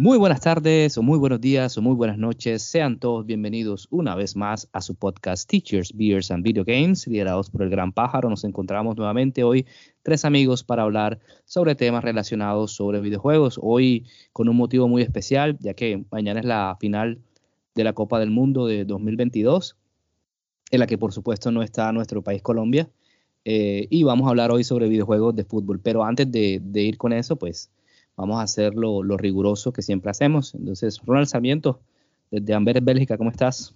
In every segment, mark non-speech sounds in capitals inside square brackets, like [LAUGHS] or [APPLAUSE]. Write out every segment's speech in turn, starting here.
Muy buenas tardes, o muy buenos días, o muy buenas noches. Sean todos bienvenidos una vez más a su podcast Teachers, Beers and Video Games, liderados por el Gran Pájaro. Nos encontramos nuevamente hoy tres amigos para hablar sobre temas relacionados sobre videojuegos. Hoy con un motivo muy especial, ya que mañana es la final de la Copa del Mundo de 2022, en la que por supuesto no está nuestro país Colombia. Eh, y vamos a hablar hoy sobre videojuegos de fútbol. Pero antes de, de ir con eso, pues vamos a hacer lo, riguroso que siempre hacemos. Entonces, Ronald Sarmiento, desde Amberes, Bélgica, ¿cómo estás?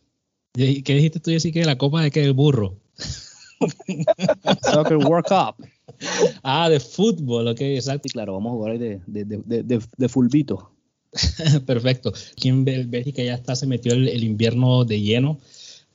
¿Qué dijiste tú, así que la copa de que el burro? [LAUGHS] Soccer World Cup. Ah, de fútbol, ok, exacto. Sí, claro, vamos a jugar de, de, de, de fulbito. [LAUGHS] Perfecto. Aquí en Bélgica ya está, se metió el invierno de lleno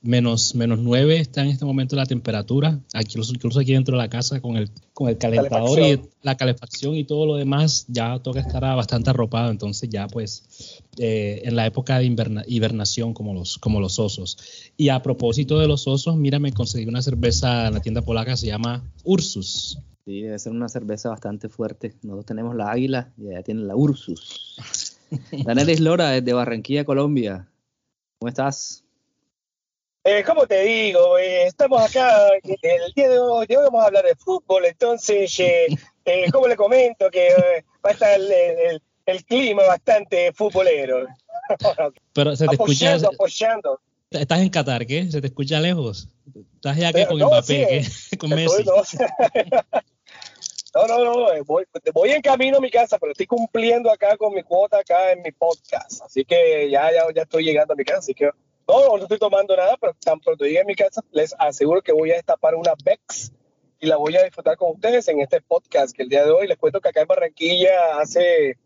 menos, menos 9 está en este momento la temperatura, aquí, incluso aquí dentro de la casa con el, con el calentador y la calefacción y todo lo demás, ya toca estar bastante arropado, entonces ya pues eh, en la época de hibernación como los, como los osos. Y a propósito de los osos, mira, me conseguí una cerveza en la tienda polaca, se llama Ursus. Sí, debe ser una cerveza bastante fuerte. Nosotros tenemos la águila y allá tienen la Ursus. [LAUGHS] Daniel Islora, desde Barranquilla, Colombia. ¿Cómo estás? Eh, ¿Cómo te digo? Eh, estamos acá, el día de hoy, vamos a hablar de fútbol, entonces, eh, eh ¿cómo le comento que va a estar el, clima bastante futbolero? [LAUGHS] Pero se te apoyando, escucha... Apoyando. Estás en Qatar, ¿qué? ¿Se te escucha lejos? ¿Estás ya que con Mbappé, [LAUGHS] con Messi? [LAUGHS] No, no, no, voy, voy, en camino a mi casa, pero estoy cumpliendo acá con mi cuota acá en mi podcast. Así que ya, ya, ya estoy llegando a mi casa, así que no, no estoy tomando nada, pero tan pronto llegue a mi casa, les aseguro que voy a destapar una Bex y la voy a disfrutar con ustedes en este podcast que el día de hoy les cuento que acá en Barranquilla hace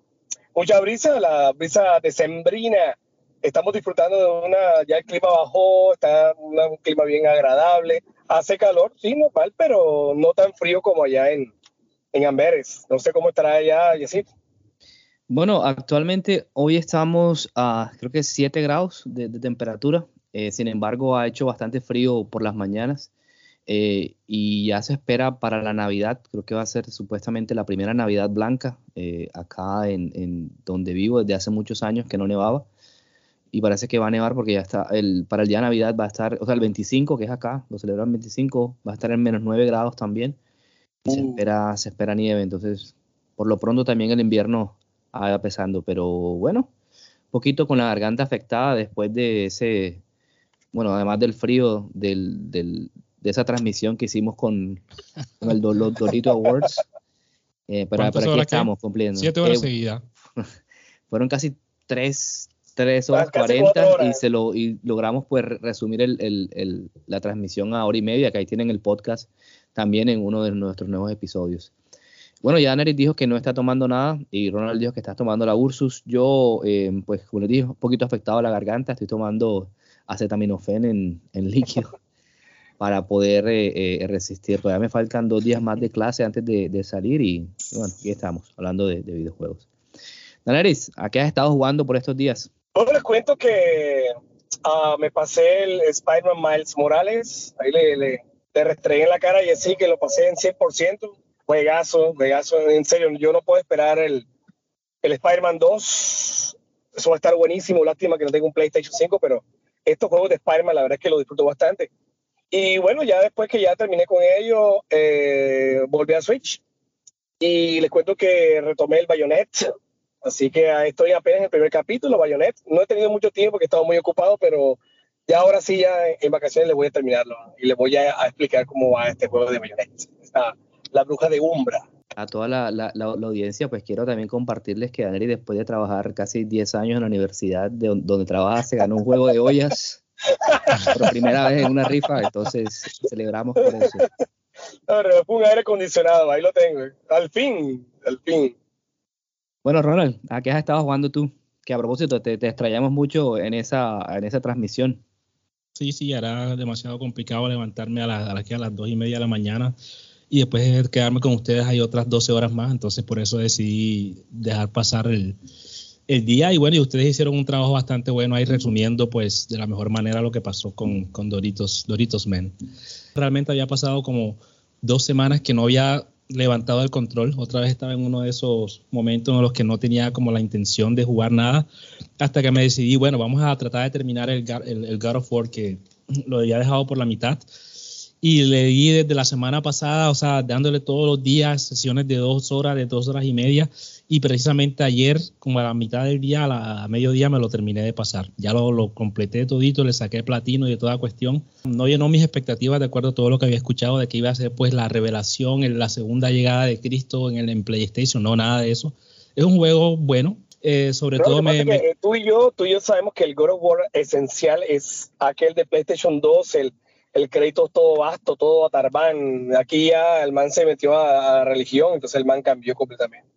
mucha brisa, la brisa decembrina. Estamos disfrutando de una, ya el clima bajó, está un clima bien agradable. Hace calor, sí, normal, pero no tan frío como allá en, en Amberes. No sé cómo estará allá, Yesid. Bueno, actualmente hoy estamos a creo que 7 grados de, temperatura. Eh, sin embargo, ha hecho bastante frío por las mañanas eh, y ya se espera para la Navidad. Creo que va a ser supuestamente la primera Navidad blanca eh, acá en, donde vivo desde hace muchos años que no nevaba. Y parece que va a nevar porque ya está, el, para el día de Navidad va a estar, o sea, el 25, que es acá, lo celebran el 25, va a estar en menos 9 grados también. Y se, uh. espera, se espera nieve. Entonces, por lo pronto también el invierno vaya pesando, pero bueno, un poquito con la garganta afectada después de ese, bueno, además del frío del, del, de esa transmisión que hicimos con, con el los Dorito Awards. Eh, pero, aquí estamos cumpliendo. Siete horas eh, seguidas. [LAUGHS] Fueron casi tres, tres horas cuarenta y, se lo, y logramos pues resumir el, el, la transmisión a hora y media, que ahí tienen el podcast también en uno de nuestros nuevos episodios. Bueno, ya Neris dijo que no está tomando nada y Ronald dijo que está tomando la Ursus. Yo, eh, pues, como les dije, un poquito afectado a la garganta, estoy tomando acetaminofén en, en líquido [LAUGHS] para poder eh, eh, resistir. Todavía me faltan dos días más de clase antes de, salir y, bueno, aquí estamos, hablando de, videojuegos. Daneris, ¿a qué has estado jugando por estos días? Bueno, les cuento que ah, me pasé el Spider-Man Miles Morales, ahí le, le, le en la cara y así que lo pasé en 100% juegazo, juegazo, en serio, yo no puedo esperar el, el Spider-Man 2, eso va a estar buenísimo, lástima que no tengo un PlayStation 5, pero estos juegos de Spider-Man la verdad es que lo disfruto bastante. Y bueno, ya después que ya terminé con ello, eh, volví a Switch y les cuento que retomé el Bayonet, así que estoy apenas en el primer capítulo, Bayonet. No he tenido mucho tiempo porque he estado muy ocupado, pero ya ahora sí, ya en vacaciones les voy a terminarlo y les voy a, explicar cómo va este juego de Bayonet. Está, la bruja de Umbra. A toda la, la, la, audiencia, pues quiero también compartirles que Daneri, después de trabajar casi 10 años en la universidad de, donde trabaja, se ganó un juego de ollas [LAUGHS] por primera vez en una rifa, entonces celebramos por eso. No, fue un aire acondicionado, ahí lo tengo. Al fin, al fin. Bueno, Ronald, ¿a qué has estado jugando tú? que a propósito te, te extrañamos mucho en esa, en esa transmisión. Sí, sí, era demasiado complicado levantarme a, la, a, a las dos y media de la mañana y después quedarme con ustedes hay otras 12 horas más, entonces por eso decidí dejar pasar el, el día y bueno, y ustedes hicieron un trabajo bastante bueno ahí resumiendo pues de la mejor manera lo que pasó con, con Doritos, Doritos Men. Realmente había pasado como dos semanas que no había levantado el control. Otra vez estaba en uno de esos momentos en los que no tenía como la intención de jugar nada, hasta que me decidí, bueno, vamos a tratar de terminar el, el, el God que lo había dejado por la mitad. Y le di desde la semana pasada, o sea, dándole todos los días sesiones de dos horas, de dos horas y media. Y precisamente ayer, como a la mitad del día, a, la, a mediodía, me lo terminé de pasar. Ya lo, lo, completé todito, le saqué platino y de toda cuestión. No llenó mis expectativas de acuerdo a todo lo que había escuchado de que iba a ser pues la revelación, en la segunda llegada de Cristo en el en PlayStation. No, nada de eso. Es un juego bueno, eh, sobre todo me, me... tú y yo tú y yo sabemos que el God of War esencial es aquel de PlayStation 2 el, el crédito todo vasto todo a Tarbán aquí ya el man se metió a, a religión entonces el man cambió completamente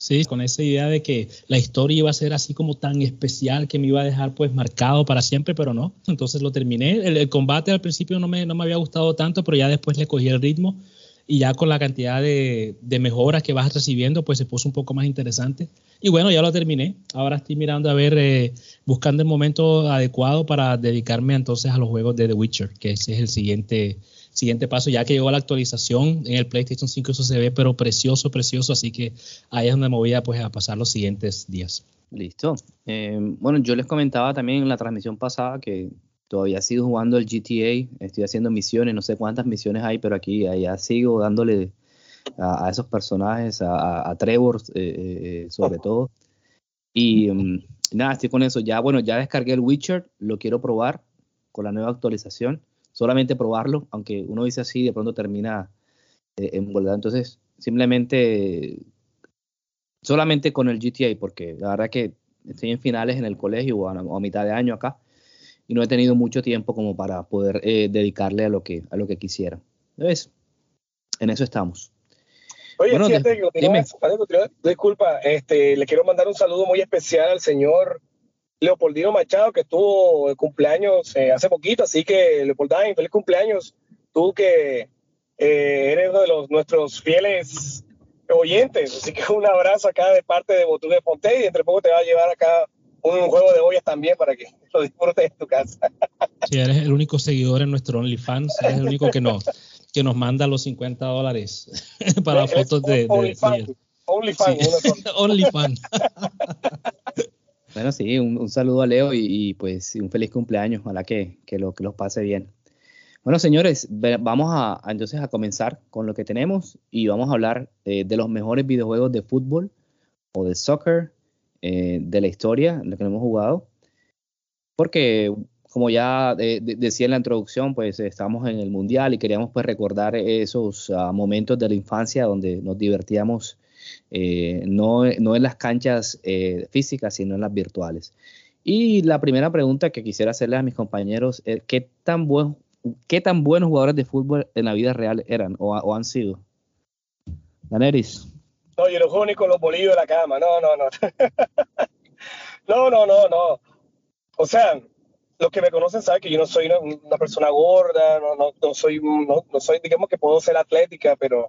Sí, con esa idea de que la historia iba a ser así como tan especial que me iba a dejar pues marcado para siempre, pero no. Entonces lo terminé. El, el combate al principio no me, no me había gustado tanto, pero ya después le cogí el ritmo y ya con la cantidad de, de, mejoras que vas recibiendo, pues se puso un poco más interesante. Y bueno, ya lo terminé. Ahora estoy mirando a ver, eh, buscando el momento adecuado para dedicarme entonces a los juegos de The Witcher, que ese es el siguiente, siguiente paso. Ya que llegó la actualización en el PlayStation 5, eso se ve, pero precioso, precioso. Así que ahí es donde me voy a, pues, a pasar los siguientes días. Listo. Eh, bueno, yo les comentaba también en la transmisión pasada que todavía sigo jugando el GTA, estoy haciendo misiones, no sé cuántas misiones hay, pero aquí allá sigo dándole a, a esos personajes, a, a Trevor eh, eh, sobre todo. Y um, nada, estoy con eso. Ya, bueno, ya descargué el Witcher, lo quiero probar con la nueva actualización, solamente probarlo, aunque uno dice así, de pronto termina eh, envolvido. Entonces, simplemente, solamente con el GTA, porque la verdad que estoy en finales en el colegio o a, a mitad de año acá y no he tenido mucho tiempo como para poder eh, dedicarle a lo que a lo que quisiera. ¿Ves? En eso estamos. Oye, bueno, fíjate, de, dime. disculpa, este, le quiero mandar un saludo muy especial al señor Leopoldino Machado, que estuvo de cumpleaños eh, hace poquito, así que Leopoldine, feliz cumpleaños. Tú que eh, eres uno de los, nuestros fieles oyentes, así que un abrazo acá de parte de Botú de Fonte y entre poco te va a llevar acá un juego de ollas también para que [LAUGHS] lo disfrutes en tu casa. Sí, eres el único seguidor en nuestro OnlyFans, eres el único que nos, que nos manda los 50 dólares [LAUGHS] para Es fotos de... OnlyFans. OnlyFans. Sí. [LAUGHS] OnlyFans. bueno, sí, un, un, saludo a Leo y, y, pues un feliz cumpleaños, ojalá que, que, lo, que los pase bien. Bueno, señores, vamos a, a, entonces a comenzar con lo que tenemos y vamos a hablar eh, de los mejores videojuegos de fútbol o de soccer eh, de la historia en la que hemos jugado. Porque, como ya de, decía en la introducción, pues estamos en el Mundial y queríamos pues recordar esos uh, momentos de la infancia donde nos divertíamos eh, no, no, en las canchas eh, físicas, sino en las virtuales. Y la primera pregunta que quisiera hacerle a mis compañeros es, ¿qué tan, buen, ¿qué tan buenos jugadores de fútbol en la vida real eran o, o han sido? Daneris. No, yo no juego ni con los bolillos de la cama. No, no, no. [LAUGHS] no, no, no, no. O sea, los que me conocen saben que yo no soy una, una persona gorda, no, no, no soy, no, no, soy, digamos que puedo ser atlética, pero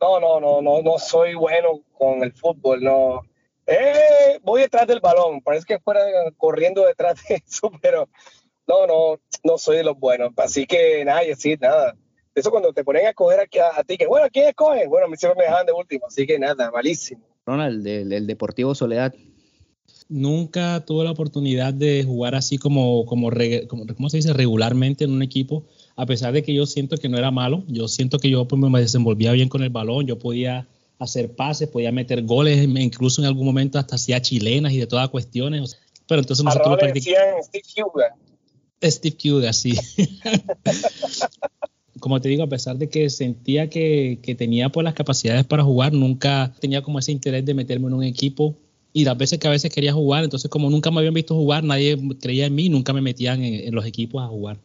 no, no, no, no, no soy bueno con el fútbol, no. Eh, voy detrás del balón, parece que fuera corriendo detrás de [LAUGHS] eso, pero no, no, no soy de los buenos. Así que nada, y así, nada eso cuando te ponen a coger aquí a, a, ti, que bueno, ¿quién escoge? Bueno, a mí siempre me dejaban de último, así que nada, malísimo. Ronald, el, el Deportivo Soledad. Nunca tuve la oportunidad de jugar así como, como, como, ¿cómo se dice? regularmente en un equipo, a pesar de que yo siento que no era malo, yo siento que yo pues, me desenvolvía bien con el balón, yo podía hacer pases, podía meter goles, incluso en algún momento hasta hacía chilenas y de todas cuestiones, pero entonces nosotros practicamos... Steve Huga. Steve Huga, sí. [LAUGHS] como te digo, a pesar de que sentía que, que, tenía pues las capacidades para jugar, nunca tenía como ese interés de meterme en un equipo y las veces que a veces quería jugar, entonces como nunca me habían visto jugar, nadie creía en mí, nunca me metían en, en los equipos a jugar.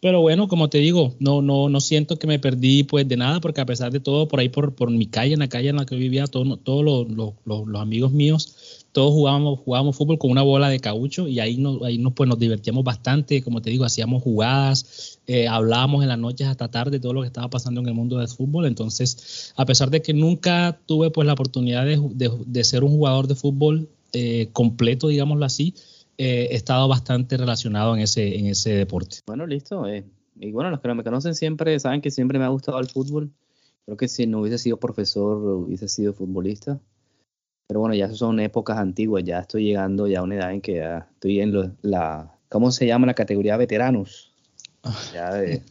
Pero bueno, como te digo, no, no, no siento que me perdí pues de nada, porque a pesar de todo, por ahí por, por mi calle, en la calle en la que vivía, todos todo lo, lo, lo, los amigos míos todos jugábamos, jugábamos fútbol con una bola de caucho y ahí, nos, ahí nos, pues, nos divertíamos bastante, como te digo, hacíamos jugadas, eh, hablábamos en las noches hasta tarde de todo lo que estaba pasando en el mundo del fútbol. Entonces, a pesar de que nunca tuve pues la oportunidad de, de, ser un jugador de fútbol eh, completo, digámoslo así, eh, he estado bastante relacionado en ese, en ese deporte. Bueno, listo. y bueno, los que no me conocen siempre saben que siempre me ha gustado el fútbol. Creo que si no hubiese sido profesor, hubiese sido futbolista. Pero bueno, ya son épocas antiguas, ya estoy llegando ya a una edad en que ya estoy en la, ¿cómo se llama? La categoría veteranos. [LAUGHS] Ya de,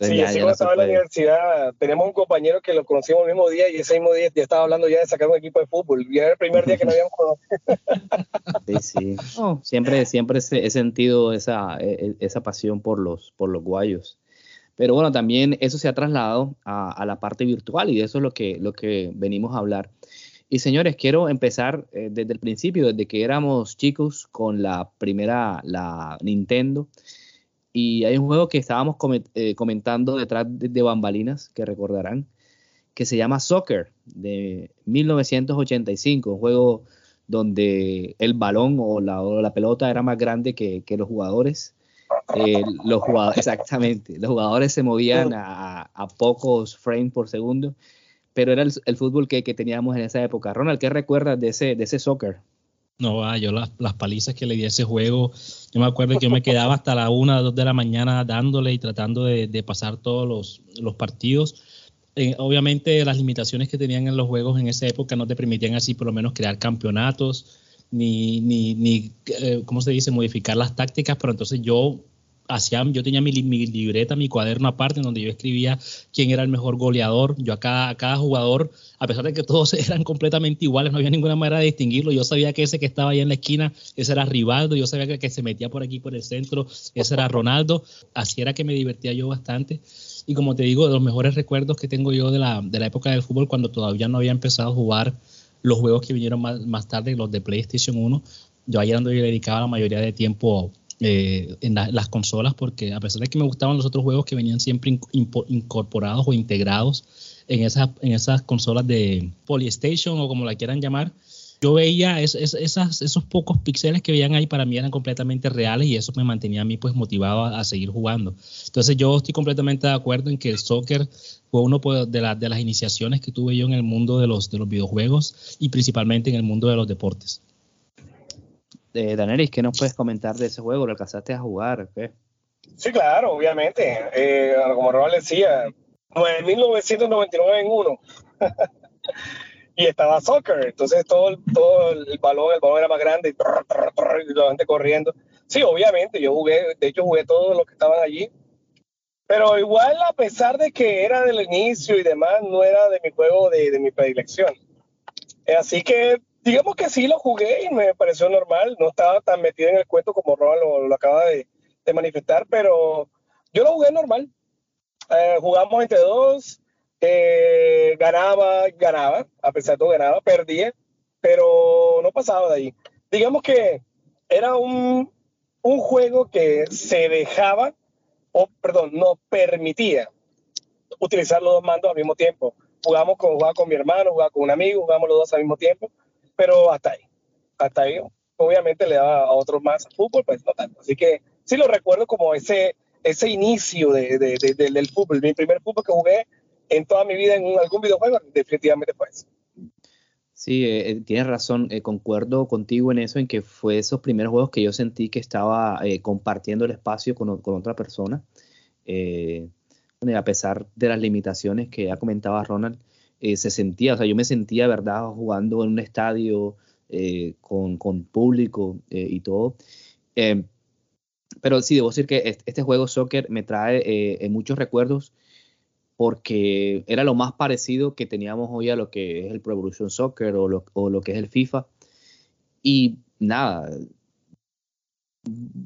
sí, ya, cuando estaba en la universidad, teníamos un compañero que lo conocimos el mismo día y ese mismo día ya estaba hablando ya de sacar un equipo de fútbol. Y era el primer día que no habíamos jugado. [LAUGHS] Sí, sí. siempre, siempre he sentido esa, e, e, esa pasión por los, por los guayos. Pero bueno, también eso se ha trasladado a, a, la parte virtual y de eso es lo que, lo que venimos a hablar. Y señores, quiero empezar eh, desde el principio, desde que éramos chicos con la primera, la Nintendo. Y hay un juego que estábamos eh, comentando detrás de, bambalinas, que recordarán, que se llama Soccer, de 1985, un juego donde el balón o la, pelota era más grande que, que los jugadores. Eh, los jugadores, [LAUGHS] exactamente, los jugadores se movían a, a pocos frames por segundo pero era el, fútbol que, teníamos en esa época. Ronald, ¿qué recuerdas de ese, de ese soccer? No, ah, yo las, palizas que le di a ese juego, yo me acuerdo que yo me quedaba hasta la una, dos de la mañana dándole y tratando de, pasar todos los, partidos. Eh, obviamente las limitaciones que tenían en los juegos en esa época no te permitían así por lo menos crear campeonatos, ni, ni, ni eh, ¿cómo se dice?, modificar las tácticas, pero entonces yo yo tenía mi, libreta, mi cuaderno aparte, en donde yo escribía quién era el mejor goleador. Yo a cada, jugador, a pesar de que todos [LAUGHS] eran completamente iguales, no había ninguna manera de distinguirlo. Yo sabía que ese que estaba ahí en la esquina, ese era Rivaldo. Yo sabía que el que se metía por aquí por el centro, ese era Ronaldo. Así era que me divertía yo bastante. Y como te digo, de los mejores recuerdos que tengo yo de la, de la época del fútbol, cuando todavía no había empezado a jugar los juegos que vinieron más, más tarde, los de PlayStation 1, yo ahí era donde yo dedicaba la mayoría de tiempo eh, en las consolas, porque a pesar de que me gustaban los otros juegos que venían siempre incorporados o integrados en esas, en esas consolas de Polystation o como la quieran llamar, yo veía esas, esos pocos píxeles que veían ahí para mí eran completamente reales y eso me mantenía a mí pues motivado a, seguir jugando. Entonces yo estoy completamente de acuerdo en que el soccer fue uno pues, de, de las iniciaciones que tuve yo en el mundo de los videojuegos y principalmente en el mundo de los deportes. Eh, Danelis, ¿qué nos puedes comentar de ese juego? ¿Lo alcanzaste a jugar? Sí, claro, obviamente. Eh, como Robert decía, en 1999 en uno. [LAUGHS] y estaba soccer, entonces todo, todo el balón, el balón era más grande y, la gente corriendo. Sí, obviamente, yo jugué, de hecho jugué todos los que estaban allí, pero igual a pesar de que era del inicio y demás, no era de mi juego de, de mi predilección. Así que digamos que sí lo jugué y me pareció normal. No estaba tan metido en el cuento como Roa lo, acaba de, manifestar, pero yo lo jugué normal. Eh, jugamos entre dos, eh, ganaba, ganaba, a pesar de todo ganaba, perdía, pero no pasaba de ahí. Digamos que era un, un juego que se dejaba, o perdón, no permitía utilizar los dos mandos al mismo tiempo. Jugamos con, jugaba con mi hermano, jugaba con un amigo, jugamos los dos al mismo tiempo pero hasta ahí, hasta ahí. Obviamente le daba a otros más fútbol, pues no tanto. Así que sí lo recuerdo como ese, ese inicio de, de, del fútbol. Mi primer fútbol que jugué en toda mi vida en algún videojuego, definitivamente fue eso. Sí, eh, eh, tienes razón, eh, concuerdo contigo en eso, en que fue esos primeros juegos que yo sentí que estaba compartiendo el espacio con, con otra persona. a pesar de las limitaciones que ya comentaba Ronald, eh, se sentía, o sea, yo me sentía, ¿verdad?, jugando en un estadio eh, con, con, público eh, y todo. pero sí, debo decir que este juego soccer me trae muchos recuerdos porque era lo más parecido que teníamos hoy a lo que es el Pro Evolution Soccer o lo, o lo que es el FIFA. Y nada,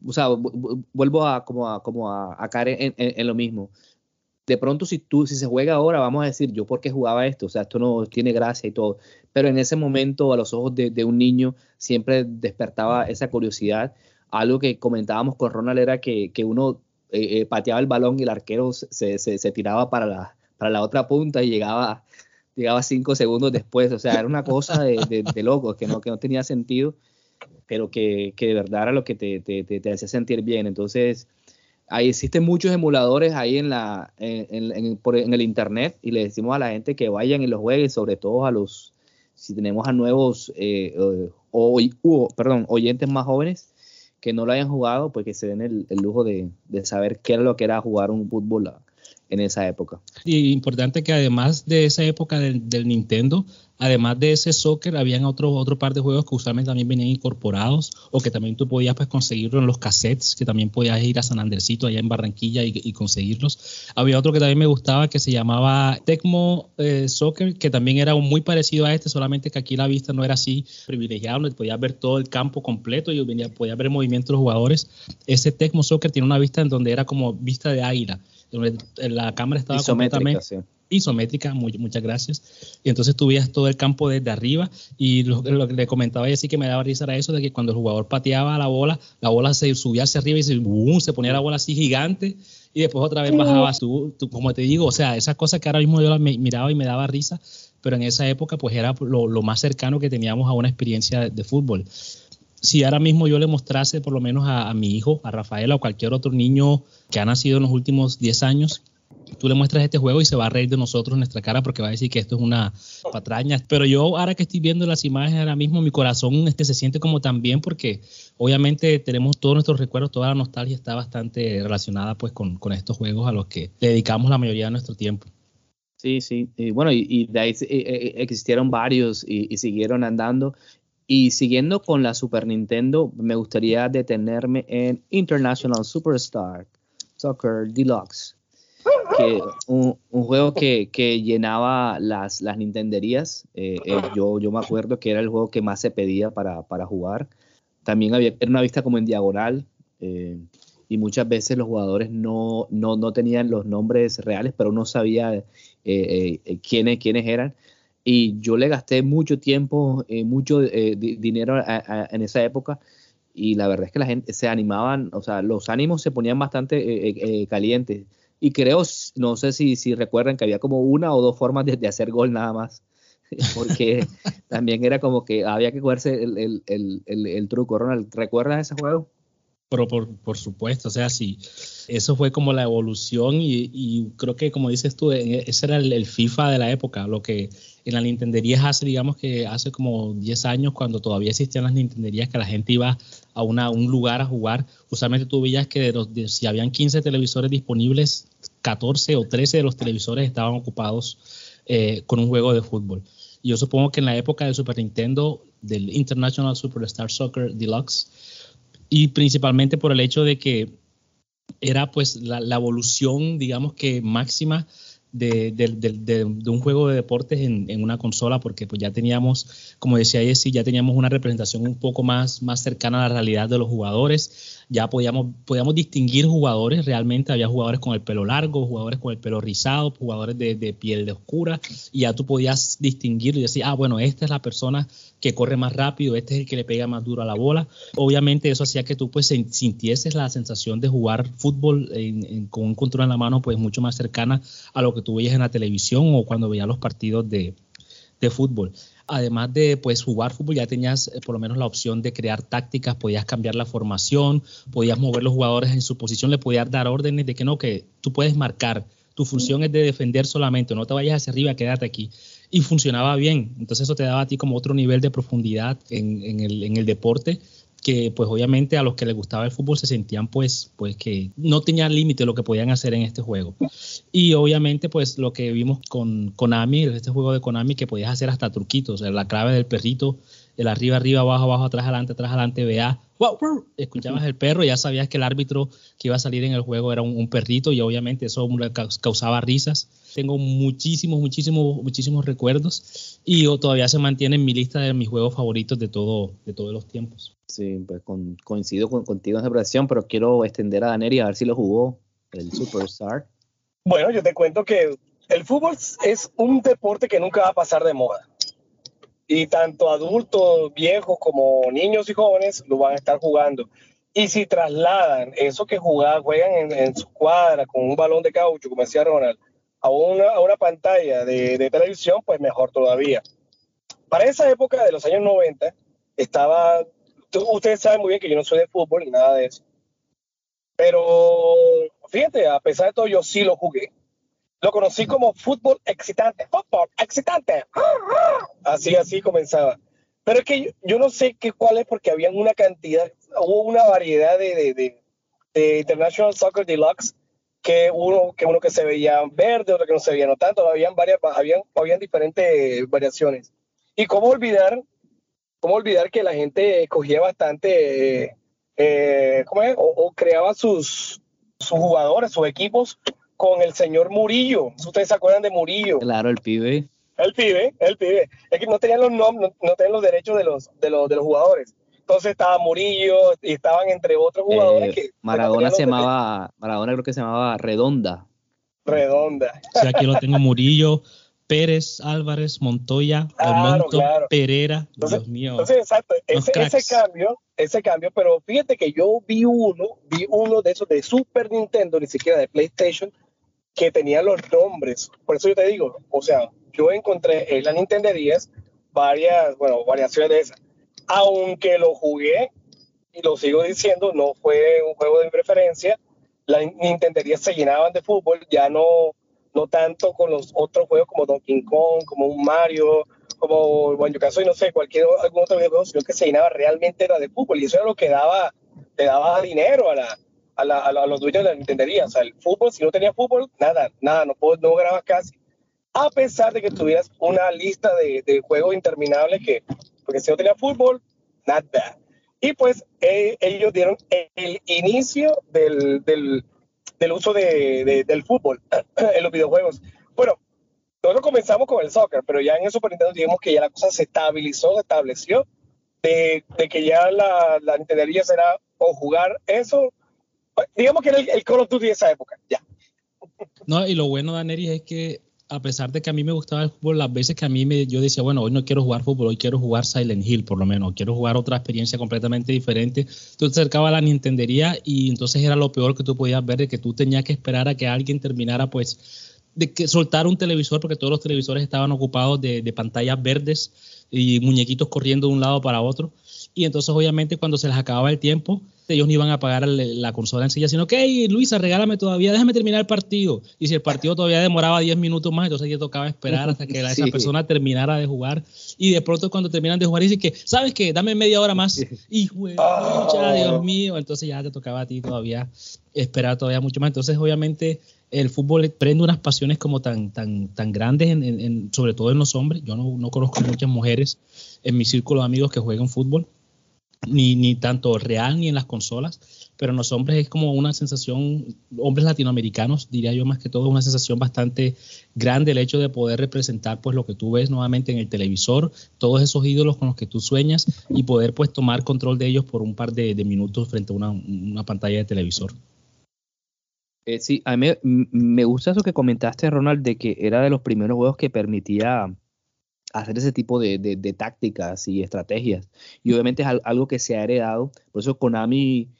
o sea, vuelvo a como a, como a, caer en, en, lo mismo de pronto si tú, si se juega ahora, vamos a decir, yo porque jugaba esto, o sea, esto no tiene gracia y todo, pero en ese momento a los ojos de, un niño siempre despertaba esa curiosidad. Algo que comentábamos con Ronald era que, uno eh, eh, pateaba el balón y el arquero se, se, tiraba para la, para la otra punta y llegaba llegaba cinco segundos después, o sea, era una cosa de, de, locos que no, que no tenía sentido, pero que, que de verdad era lo que te, te, te, hacía sentir bien. Entonces, ahí existen muchos emuladores ahí en, la, en, en, en, el internet y le decimos a la gente que vayan y los jueguen, sobre todo a los, si tenemos a nuevos eh, o, perdón, oyentes más jóvenes que no lo hayan jugado, pues que se den el, lujo de, de, saber qué era lo que era jugar un fútbol en esa época. Y importante que además de esa época del, Nintendo, además de ese soccer, habían otro, otro par de juegos que usualmente también venían incorporados o que también tú podías pues, conseguirlo en los cassettes, que también podías ir a San Andresito allá en Barranquilla y, conseguirlos. Había otro que también me gustaba que se llamaba Tecmo eh, Soccer, que también era muy parecido a este, solamente que aquí la vista no era así privilegiada, podías ver todo el campo completo y podías ver el movimiento de los jugadores. Ese Tecmo Soccer tiene una vista en donde era como vista de águila la cámara estaba isométrica, completamente isométrica, muchas gracias. Y entonces tú veías todo el campo desde arriba y lo, que le comentaba y así que me daba risa era eso de que cuando el jugador pateaba la bola, la bola se subía hacia arriba y se, se ponía la bola así gigante y después otra vez bajaba. Tú, como te digo, o sea, esas cosas que ahora mismo yo la miraba y me daba risa, pero en esa época pues era lo, más cercano que teníamos a una experiencia de fútbol si ahora mismo yo le mostrase por lo menos a, mi hijo, a Rafael o cualquier otro niño que ha nacido en los últimos 10 años, tú le muestras este juego y se va a reír de nosotros en nuestra cara porque va a decir que esto es una patraña. Pero yo ahora que estoy viendo las imágenes ahora mismo, mi corazón este, se siente como tan bien porque obviamente tenemos todos nuestros recuerdos, toda la nostalgia está bastante relacionada pues con, estos juegos a los que dedicamos la mayoría de nuestro tiempo. Sí, sí. Y bueno, y, de ahí eh, eh, existieron varios y, siguieron andando. Y siguiendo con la Super Nintendo, me gustaría detenerme en International Superstar Soccer Deluxe, que un, juego que, llenaba las, las Nintenderías. Eh, eh, yo, yo me acuerdo que era el juego que más se pedía para, jugar. También había era una vista como en diagonal. Eh, y muchas veces los jugadores no, no, tenían los nombres reales, pero uno sabía quiénes, quiénes eran y yo le gasté mucho tiempo, eh, mucho eh, dinero en esa época y la verdad es que la gente se animaban, o sea, los ánimos se ponían bastante eh, calientes y creo, no sé si, si recuerdan que había como una o dos formas de, hacer gol nada más, [LAUGHS] porque también era como que había que jugarse el, el, el, el truco, Ronald, ¿recuerdas ese juego? Pero por, por, supuesto, o sea, sí, eso fue como la evolución y, creo que como dices tú, ese era el, FIFA de la época, lo que en la Nintendería hace, digamos que hace como 10 años, cuando todavía existían las Nintenderías, que la gente iba a, una, un lugar a jugar, usualmente tú veías que de los, si habían 15 televisores disponibles, 14 o 13 de los televisores estaban ocupados eh, con un juego de fútbol. Yo supongo que en la época del Super Nintendo, del International Superstar Soccer Deluxe, y principalmente por el hecho de que era pues la, evolución, digamos que máxima de, un juego de deportes en, una consola, porque pues ya teníamos, como decía Jesse, ya teníamos una representación un poco más, más cercana a la realidad de los jugadores, ya podíamos, podíamos distinguir jugadores, realmente. Había jugadores con el pelo largo, jugadores con el pelo rizado, jugadores de, de piel de oscura, y ya tú podías distinguir y decir, ah, bueno, esta es la persona que corre más rápido, este es el que le pega más duro a la bola. Obviamente eso hacía que tú pues sintieses la sensación de jugar fútbol con un control en la mano pues mucho más cercana a lo que tú veías en la televisión o cuando veías los partidos de, fútbol. Además de pues jugar fútbol ya tenías eh, por lo menos la opción de crear tácticas, podías cambiar la formación, podías mover los jugadores en su posición, le podías dar órdenes de que no, que tú puedes marcar, tu función es de defender solamente, no te vayas hacia arriba, quédate aquí y funcionaba bien. Entonces eso te daba a ti como otro nivel de profundidad en, el, en el deporte que pues obviamente a los que les gustaba el fútbol se sentían pues, pues que no tenían límite lo que podían hacer en este juego. Y obviamente pues lo que vimos con Konami, este juego de Konami que podías hacer hasta truquitos, la clave del perrito, el arriba, arriba, abajo, abajo, atrás, adelante, atrás, adelante, vea, escuchabas el perro, ya sabías que el árbitro que iba a salir en el juego era un, perrito y obviamente eso causaba risas. Tengo muchísimos, muchísimos, muchísimos recuerdos y todavía se mantiene en mi lista de mis juegos favoritos de, todo, de todos los tiempos. Sí, pues coincido contigo en esa presentación, pero quiero extender a Daneri a ver si lo jugó el Superstar. Bueno, yo te cuento que el fútbol es un deporte que nunca va a pasar de moda y tanto adultos, viejos como niños y jóvenes lo van a estar jugando. Y si trasladan eso que jugaban, juegan en, su cuadra con un balón de caucho, como decía Ronald, a una, a una pantalla de, de, televisión, pues mejor todavía. Para esa época de los años 90, estaba, ustedes saben muy bien que yo no soy de fútbol ni nada de eso, pero fíjate, a pesar de todo, yo sí lo jugué. Lo conocí como fútbol excitante, fútbol excitante. Así, así comenzaba. Pero es que yo, no sé qué cuál es porque había una cantidad, hubo una variedad de, de, de, International Soccer Deluxe que uno, que uno que se veía verde, otro que no se veía no tanto, habían varias, habían, habían diferentes variaciones. Y cómo olvidar, cómo olvidar que la gente escogía bastante, eh, ¿cómo es? O, creaba sus, sus jugadores, sus equipos con el señor Murillo. ¿Ustedes se acuerdan de Murillo? Claro, el pibe. El pibe, el pibe. Es que no tenían los nombres, no, tenían los derechos de los, de los, de los jugadores. Entonces estaba Murillo y estaban entre otros jugadores eh, que. Maradona se llamaba, Maradona creo que se llamaba Redonda. Redonda. Sí, aquí lo tengo Murillo, Pérez, Álvarez, Montoya, claro, Pereira. Dios mío. Entonces, exacto. Ese, ese, cambio, ese cambio, pero fíjate que yo vi uno, vi uno de esos de Super Nintendo, ni siquiera de PlayStation, que tenía los nombres. Por eso yo te digo, o sea, yo encontré en la Nintendo 10 varias, bueno, variaciones de esas. Aunque lo jugué, y lo sigo diciendo, no fue un juego de preferencia. Las Nintendo 10 se llenaban de fútbol, ya no, no tanto con los otros juegos como Donkey Kong, como un Mario, como, bueno, yo caso y no sé, cualquier algún otro juego, sino que se llenaba realmente era de fútbol. Y eso era lo que daba, le daba dinero a la, a, la, a, los dueños de la Nintendo. O sea, el fútbol, si no tenía fútbol, nada, nada, no, no grabas casi a pesar de que tuvieras una lista de, de juegos interminables que, porque si no tenía fútbol, nada. Y pues eh, ellos dieron el inicio del, del, del uso de, del fútbol [CLEARS THROAT] en los videojuegos. Bueno, nosotros comenzamos con el soccer, pero ya en el Super Nintendo digamos que ya la cosa se estabilizó, se estableció, de, de que ya la, la entendería será o jugar eso, digamos que era el, el Call of Duty de esa época, ya. No, y lo bueno, Daneris, es que a pesar de que a mí me gustaba el fútbol, las veces que a mí me, yo decía, bueno, hoy no quiero jugar fútbol, hoy quiero jugar Silent Hill, por lo menos, quiero jugar otra experiencia completamente diferente. Tú te acercabas a la Nintendería y entonces era lo peor que tú podías ver, de que tú tenías que esperar a que alguien terminara, pues, de que soltar un televisor, porque todos los televisores estaban ocupados de, de pantallas verdes y muñequitos corriendo de un lado para otro. Y entonces, obviamente, cuando se les acababa el tiempo, ellos no iban a pagar la consola en silla, sino que, hey, Luisa, regálame todavía, déjame terminar el partido. Y si el partido todavía demoraba 10 minutos más, entonces ya tocaba esperar hasta que [LAUGHS] esa persona terminara de jugar. Y de pronto cuando terminan de jugar, dicen que, ¿sabes qué? Dame media hora más. Y, oh. Dios mío, entonces ya te tocaba a ti todavía esperar todavía mucho más. Entonces, obviamente, el fútbol prende unas pasiones como tan, tan, tan grandes, en, sobre todo en los hombres. Yo no, no conozco muchas mujeres en mi círculo de amigos que juegan fútbol ni, ni tanto real ni en las consolas, pero en los hombres es como una sensación, hombres latinoamericanos, diría yo más que todo, una sensación bastante grande el hecho de poder representar pues lo que tú ves nuevamente en el televisor, todos esos ídolos con los que tú sueñas y poder pues tomar control de ellos por un par de, minutos frente a una, una, pantalla de televisor. Eh, sí, a mí me, me gusta eso que comentaste, Ronald, de que era de los primeros juegos que permitía hacer ese tipo de, de, tácticas y estrategias. Y obviamente es algo que se ha heredado. Por eso Konami,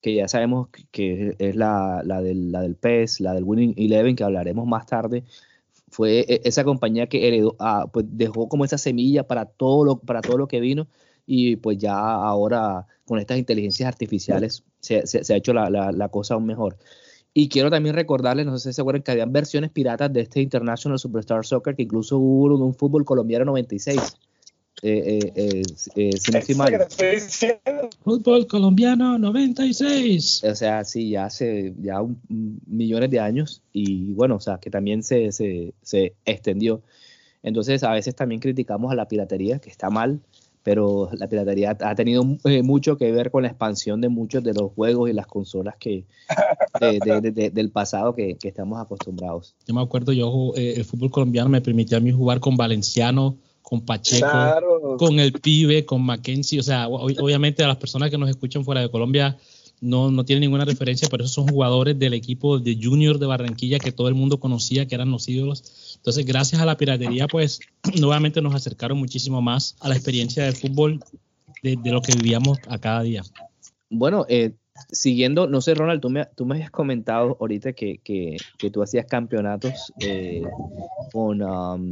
que ya sabemos que es la, la, del, la del PES, la del Winning Eleven, que hablaremos más tarde, fue e, esa compañía que heredó, ah, pues dejó como esa semilla para todo, lo, para todo lo que vino. Y pues ya ahora con estas inteligencias artificiales se, se, ha hecho la, la, la cosa aún mejor. Y quiero también recordarles, no sé si se acuerdan, que habían versiones piratas de este International Superstar Soccer, que incluso hubo un, un fútbol colombiano 96. Eh, eh, eh, Fútbol colombiano 96. O sea, sí, ya hace ya millones de años y bueno, o sea, que también se, se, se extendió. Entonces, a veces también criticamos a la piratería, que está mal, pero la piratería ha tenido eh, mucho que ver con la expansión de muchos de los juegos y las consolas que del pasado que, estamos acostumbrados. Yo me acuerdo, yo eh, el fútbol colombiano me permitía a mí jugar con Valenciano, con Pacheco, con el Pibe, con Mackenzie, o sea, obviamente a las personas que nos escuchan fuera de Colombia no, no tienen ninguna referencia, pero esos son jugadores del equipo de Junior de Barranquilla que todo el mundo conocía, que eran los ídolos. Entonces, gracias a la piratería, pues [CLEARS THROAT] nuevamente nos acercaron muchísimo más a la experiencia del fútbol de, lo que vivíamos a cada día. Bueno, eh, siguiendo, no sé, Ronald, tú me, tú habías comentado ahorita que, que, tú hacías campeonatos eh, con, um,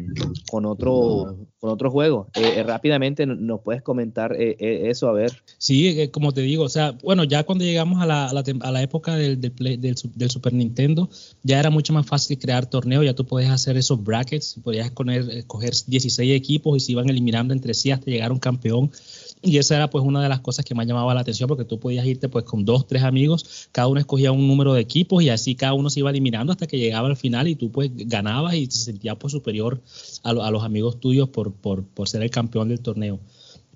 con, otro, con otro juego. Eh, eh, rápidamente nos puedes comentar eso, a ver. Sí, como te digo, o sea, bueno, ya cuando llegamos a la, época del, Super Nintendo, ya era mucho más fácil crear torneos, ya tú podías hacer esos brackets, podías escoger, escoger 16 equipos y se iban eliminando entre sí hasta llegar a un campeón y esa era pues una de las cosas que más llamaba la atención porque tú podías irte pues con dos, tres amigos, cada uno escogía un número de equipos y así cada uno se iba eliminando hasta que llegaba al final y tú pues ganabas y te sentías pues superior a, los amigos tuyos por, por, por, ser el campeón del torneo.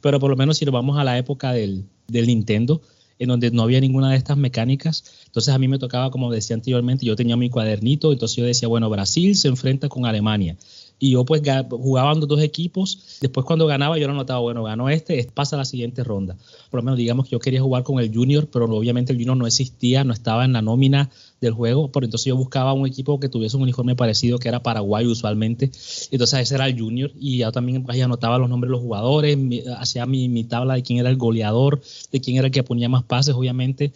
Pero por lo menos si nos vamos a la época del, del Nintendo, en donde no había ninguna de estas mecánicas. Entonces a mí me tocaba, como decía anteriormente, yo tenía mi cuadernito, entonces yo decía, bueno, Brasil se enfrenta con Alemania y yo pues jugaba dos equipos, después cuando ganaba yo lo notaba, bueno, ganó este, pasa a la siguiente ronda. Por lo menos digamos que yo quería jugar con el Junior, pero obviamente el Junior no existía, no estaba en la nómina del juego, por entonces yo buscaba un equipo que tuviese un uniforme parecido, que era Paraguay usualmente, entonces ese era el Junior, y ya también ahí anotaba los nombres de los jugadores, hacía mi, mi tabla de quién era el goleador, de quién era el que ponía más pases, obviamente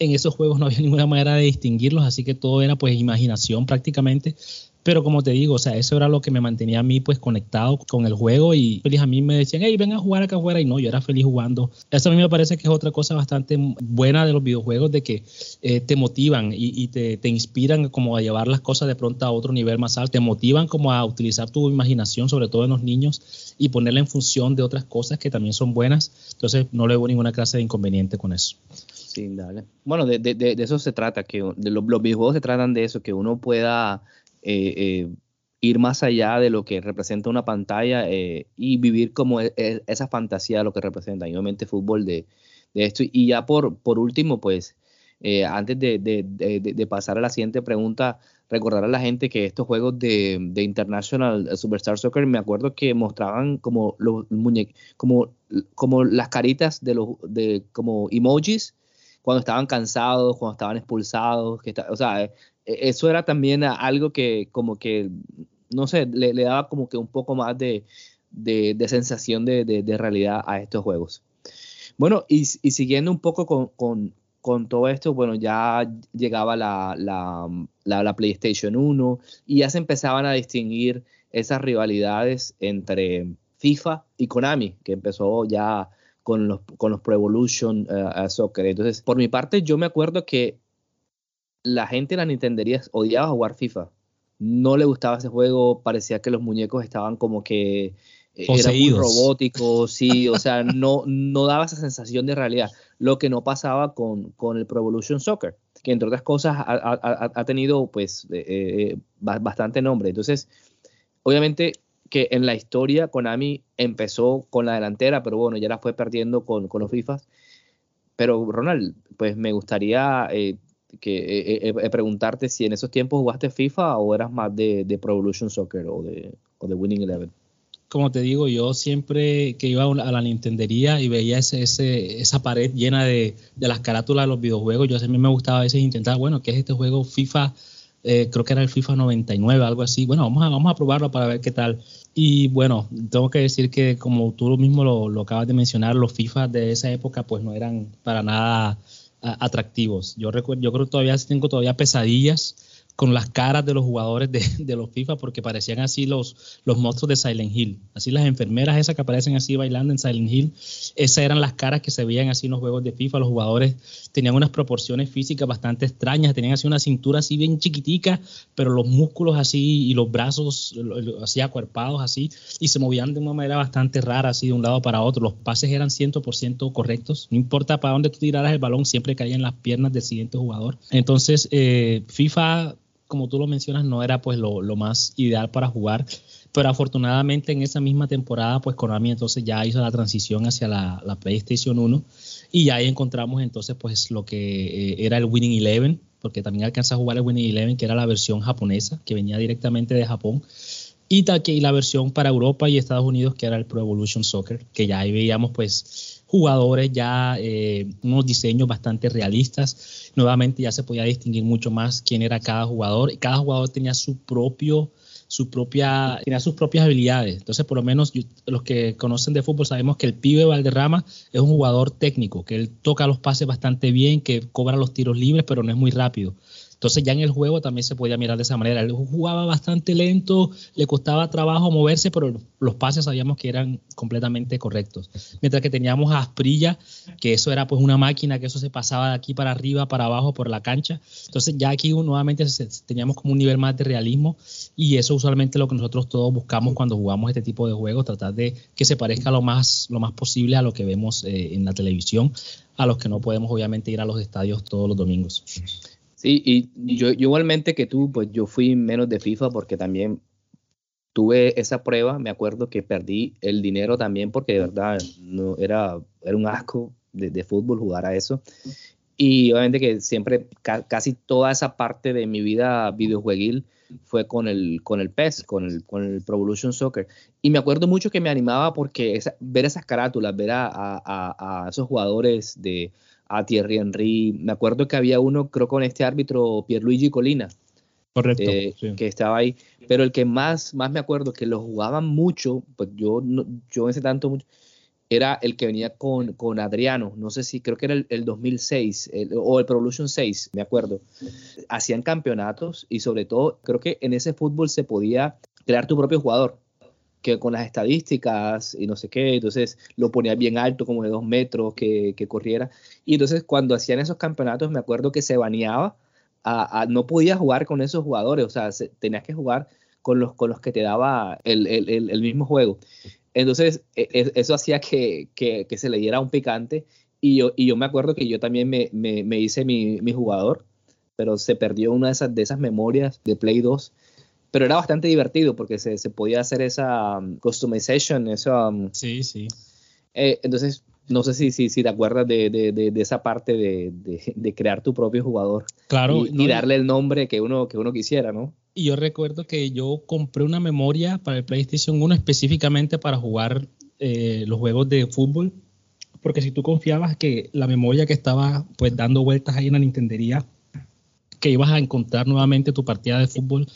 en esos juegos no había [LAUGHS] ninguna manera de distinguirlos, así que todo era pues imaginación prácticamente. Pero como te digo, o sea, eso era lo que me mantenía a mí pues conectado con el juego y feliz a mí me decían, hey, ven a jugar acá afuera y no, yo era feliz jugando. Eso a mí me parece que es otra cosa bastante buena de los videojuegos, de que eh, te motivan y, te, te, inspiran como a llevar las cosas de pronto a otro nivel más alto, te motivan como a utilizar tu imaginación, sobre todo en los niños, y ponerla en función de otras cosas que también son buenas. Entonces no le veo ninguna clase de inconveniente con eso. Sí, dale. Bueno, de, de, de eso se trata, que de los, videojuegos se tratan de eso, que uno pueda ir más allá de lo que representa una pantalla eh, y vivir como e, e, esa fantasía de lo que representa. Y obviamente fútbol de, esto. Y ya por, por último, pues, antes de, pasar a la siguiente pregunta, recordar a la gente que estos juegos de, International Superstar Soccer, me acuerdo que mostraban como los muñecos, como, como las caritas de los, de como emojis cuando estaban cansados, cuando estaban expulsados, que o sea, eso era también algo que como que, no sé, le, daba como que un poco más de, sensación de, realidad a estos juegos. Bueno, y, siguiendo un poco con, todo esto, bueno, ya llegaba la, la, PlayStation 1 y ya se empezaban a distinguir esas rivalidades entre FIFA y Konami, que empezó ya con los, con los Pro Evolution uh, Soccer. Entonces, por mi parte, yo me acuerdo que la gente en las Nintenderías odiaba jugar FIFA. No le gustaba ese juego, parecía que los muñecos estaban como que eh, eran muy robóticos, sí, o sea, [LAUGHS] no, no daba esa sensación de realidad. Lo que no pasaba con, con el Pro Evolution Soccer, que entre otras cosas ha, tenido pues eh, eh, bastante nombre. Entonces, obviamente que en la historia Konami empezó con la delantera, pero bueno, ya la fue perdiendo con, con los FIFAs. Pero Ronald, pues me gustaría que eh, eh, eh, preguntarte si en esos tiempos jugaste FIFA o eras más de, de Pro Evolution Soccer o de, o de Winning Eleven. Como te digo, yo siempre que iba a la Nintendería y veía ese, ese, esa pared llena de, de, las carátulas de los videojuegos, yo a mí me gustaba a veces intentar, bueno, ¿qué es este juego FIFA? creo que era el FIFA 99, algo así. Bueno, vamos a, vamos a probarlo para ver qué tal. Y bueno, tengo que decir que como tú mismo lo acabas de mencionar, los FIFA de esa época pues no eran para nada atractivos. Yo recuerdo, yo creo que todavía tengo todavía pesadillas con las caras de los jugadores de, [LAUGHS] de, los FIFA porque parecían así los, los monstruos de Silent Hill. Así las enfermeras esas que aparecen así bailando en Silent Hill, esas eran las caras que se veían así en los juegos de FIFA. Los jugadores tenían unas proporciones físicas bastante extrañas, tenían así una cintura así bien chiquitica, pero los músculos así y los brazos así acuerpados así y se movían de una manera bastante rara así de un lado para otro. Los pases eran 100% correctos, no importa para dónde tú tiraras el balón, siempre caía en las piernas del siguiente jugador. Entonces, eh, FIFA como tú lo mencionas, no era pues lo, más ideal para jugar. Pero afortunadamente en esa misma temporada, pues Konami entonces ya hizo la transición hacia la, PlayStation 1 y ahí encontramos entonces pues lo que eh, era el Winning Eleven, porque también alcanza a jugar el Winning Eleven, que era la versión japonesa, que venía directamente de Japón, y, y la versión para Europa y Estados Unidos, que era el Pro Evolution Soccer, que ya ahí veíamos pues jugadores ya eh, unos diseños bastante realistas. Nuevamente ya se podía distinguir mucho más quién era cada jugador y cada jugador tenía su propio su propia, tenía sus propias habilidades. Entonces, por lo menos los que conocen de fútbol sabemos que el pibe Valderrama es un jugador técnico, que él toca los pases bastante bien, que cobra los tiros libres, pero no es muy rápido. Entonces ya en el juego también se podía mirar de esa manera. Él jugaba bastante lento, le costaba trabajo moverse, pero los pases sabíamos que eran completamente correctos. Mientras que teníamos a Asprilla, que eso era pues una máquina, que eso se pasaba de aquí para arriba, para abajo, por la cancha. Entonces ya aquí nuevamente teníamos como un nivel más de realismo y eso usualmente lo que nosotros todos buscamos cuando jugamos este tipo de juegos, tratar de que se parezca lo más, lo más posible a lo que vemos eh, en la televisión, a los que no podemos obviamente ir a los estadios todos los domingos. Sí, y yo, igualmente que tú, pues yo fui menos de FIFA porque también tuve esa prueba, me acuerdo que perdí el dinero también porque de verdad no era, era un asco de, fútbol jugar a eso. Y obviamente que siempre, casi toda esa parte de mi vida videojueguil fue con el, con el PES, con el, con el Pro Evolution Soccer. Y me acuerdo mucho que me animaba porque ver esas carátulas, ver a, a esos jugadores de, a Thierry Henry. Me acuerdo que había uno, creo con este árbitro Pierluigi Colina. Correcto. Eh, que estaba ahí. Pero el que más, más me acuerdo que lo jugaban mucho, pues yo, no, yo ese tanto mucho, era el que venía con, con Adriano. No sé si creo que era el, 2006 o el Pro Evolution 6, me acuerdo. Hacían campeonatos y sobre todo creo que en ese fútbol se podía crear tu propio jugador que con las estadísticas y no sé qué, entonces lo ponía bien alto, como de dos metros, que, corriera. Y entonces cuando hacían esos campeonatos, me acuerdo que se baneaba, a, no podías jugar con esos jugadores, o sea, tenías que jugar con los, con los que te daba el, mismo juego. Entonces, e, e, eso hacía que, se le diera un picante. Y yo, y yo me acuerdo que yo también me, me, hice mi, mi, jugador, pero se perdió una de esas, de esas memorias de Play 2 pero era bastante divertido porque se, se podía hacer esa um, customization, eso. Um, sí, sí. Eh, entonces, no sé si, si, si te acuerdas de, de, de, esa parte de, crear tu propio jugador. Claro. Y, darle el nombre que uno, que uno quisiera, ¿no? Y yo recuerdo que yo compré una memoria para el PlayStation 1 específicamente para jugar eh, los juegos de fútbol. Porque si tú confiabas que la memoria que estaba pues dando vueltas ahí en la Nintendería, que ibas a encontrar nuevamente tu partida de fútbol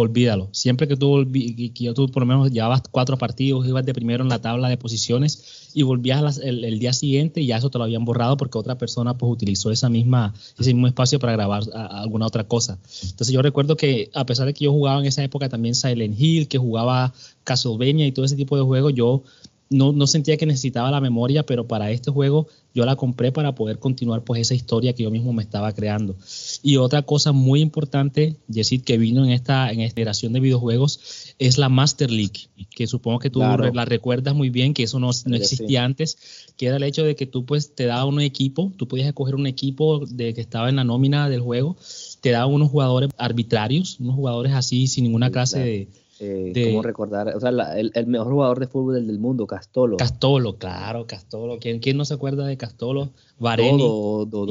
olvídalo. Siempre que tú, que tú por lo menos llevabas cuatro partidos, ibas de primero en la tabla de posiciones y volvías el, día siguiente y ya eso te lo habían borrado porque otra persona pues utilizó esa misma, ese mismo espacio para grabar alguna otra cosa. Entonces yo recuerdo que a pesar de que yo jugaba en esa época también Silent Hill, que jugaba Castlevania y todo ese tipo de juegos, yo no, sentía que necesitaba la memoria, pero para este juego yo la compré para poder continuar pues esa historia que yo mismo me estaba creando. Y otra cosa muy importante, Jessit, que vino en esta, en esta generación de videojuegos es la Master League, que supongo que tú la recuerdas muy bien, que eso no, no existía antes, que era el hecho de que tú pues te daba un equipo, tú podías escoger un equipo de que estaba en la nómina del juego, te daba unos jugadores arbitrarios, unos jugadores así sin ninguna clase de eh, ¿Cómo recordar? O sea, el, mejor jugador de fútbol del, mundo, Castolo. Castolo, claro, Castolo. ¿Quién, quién no se acuerda de Castolo? Vareni,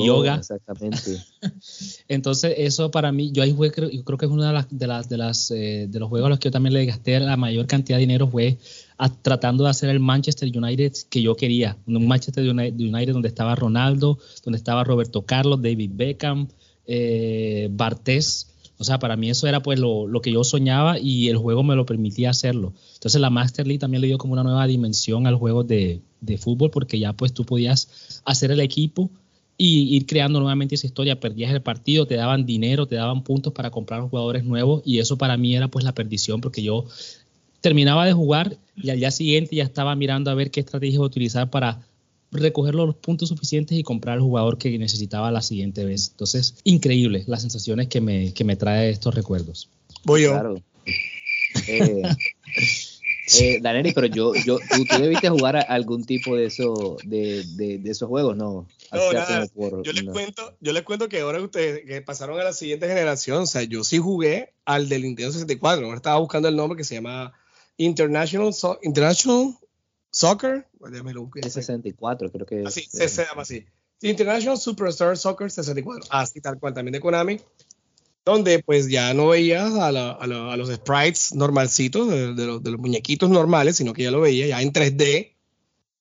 Yoga. Exactamente. [LAUGHS] Entonces, eso para mí, yo ahí fue, creo, creo que es uno de, las, de, las, de, las, eh, de los juegos a los que yo también le gasté la mayor cantidad de dinero fue tratando de hacer el Manchester United que yo quería. Un Manchester United, donde estaba Ronaldo, donde estaba Roberto Carlos, David Beckham, eh, Bartés o sea, para mí eso era pues lo, que yo soñaba y el juego me lo permitía hacerlo. Entonces la Master League también le dio como una nueva dimensión al juego de, fútbol porque ya pues tú podías hacer el equipo y ir creando nuevamente esa historia. Perdías el partido, te daban dinero, te daban puntos para comprar jugadores nuevos y eso para mí era pues la perdición porque yo terminaba de jugar y al día siguiente ya estaba mirando a ver qué estrategia utilizar para recoger los puntos suficientes y comprar el jugador que necesitaba la siguiente vez. Entonces, increíble las sensaciones que me, que me trae estos recuerdos. Voy yo. Claro. Eh, eh pero yo, yo, ¿tú, debiste jugar algún tipo de, eso, de, de, esos juegos, ¿no? No, nada. yo, les cuento, yo les cuento que ahora ustedes que pasaron a la siguiente generación, o sea, yo sí jugué al del Nintendo 64, ahora estaba buscando el nombre que se llama International, International Soccer, el 64, creo que así, se, llama así. International Superstar Soccer 64, así tal cual, también de Konami, donde pues ya no veías a, los sprites normalcitos, de, los, muñequitos normales, sino que ya lo veía ya en 3D,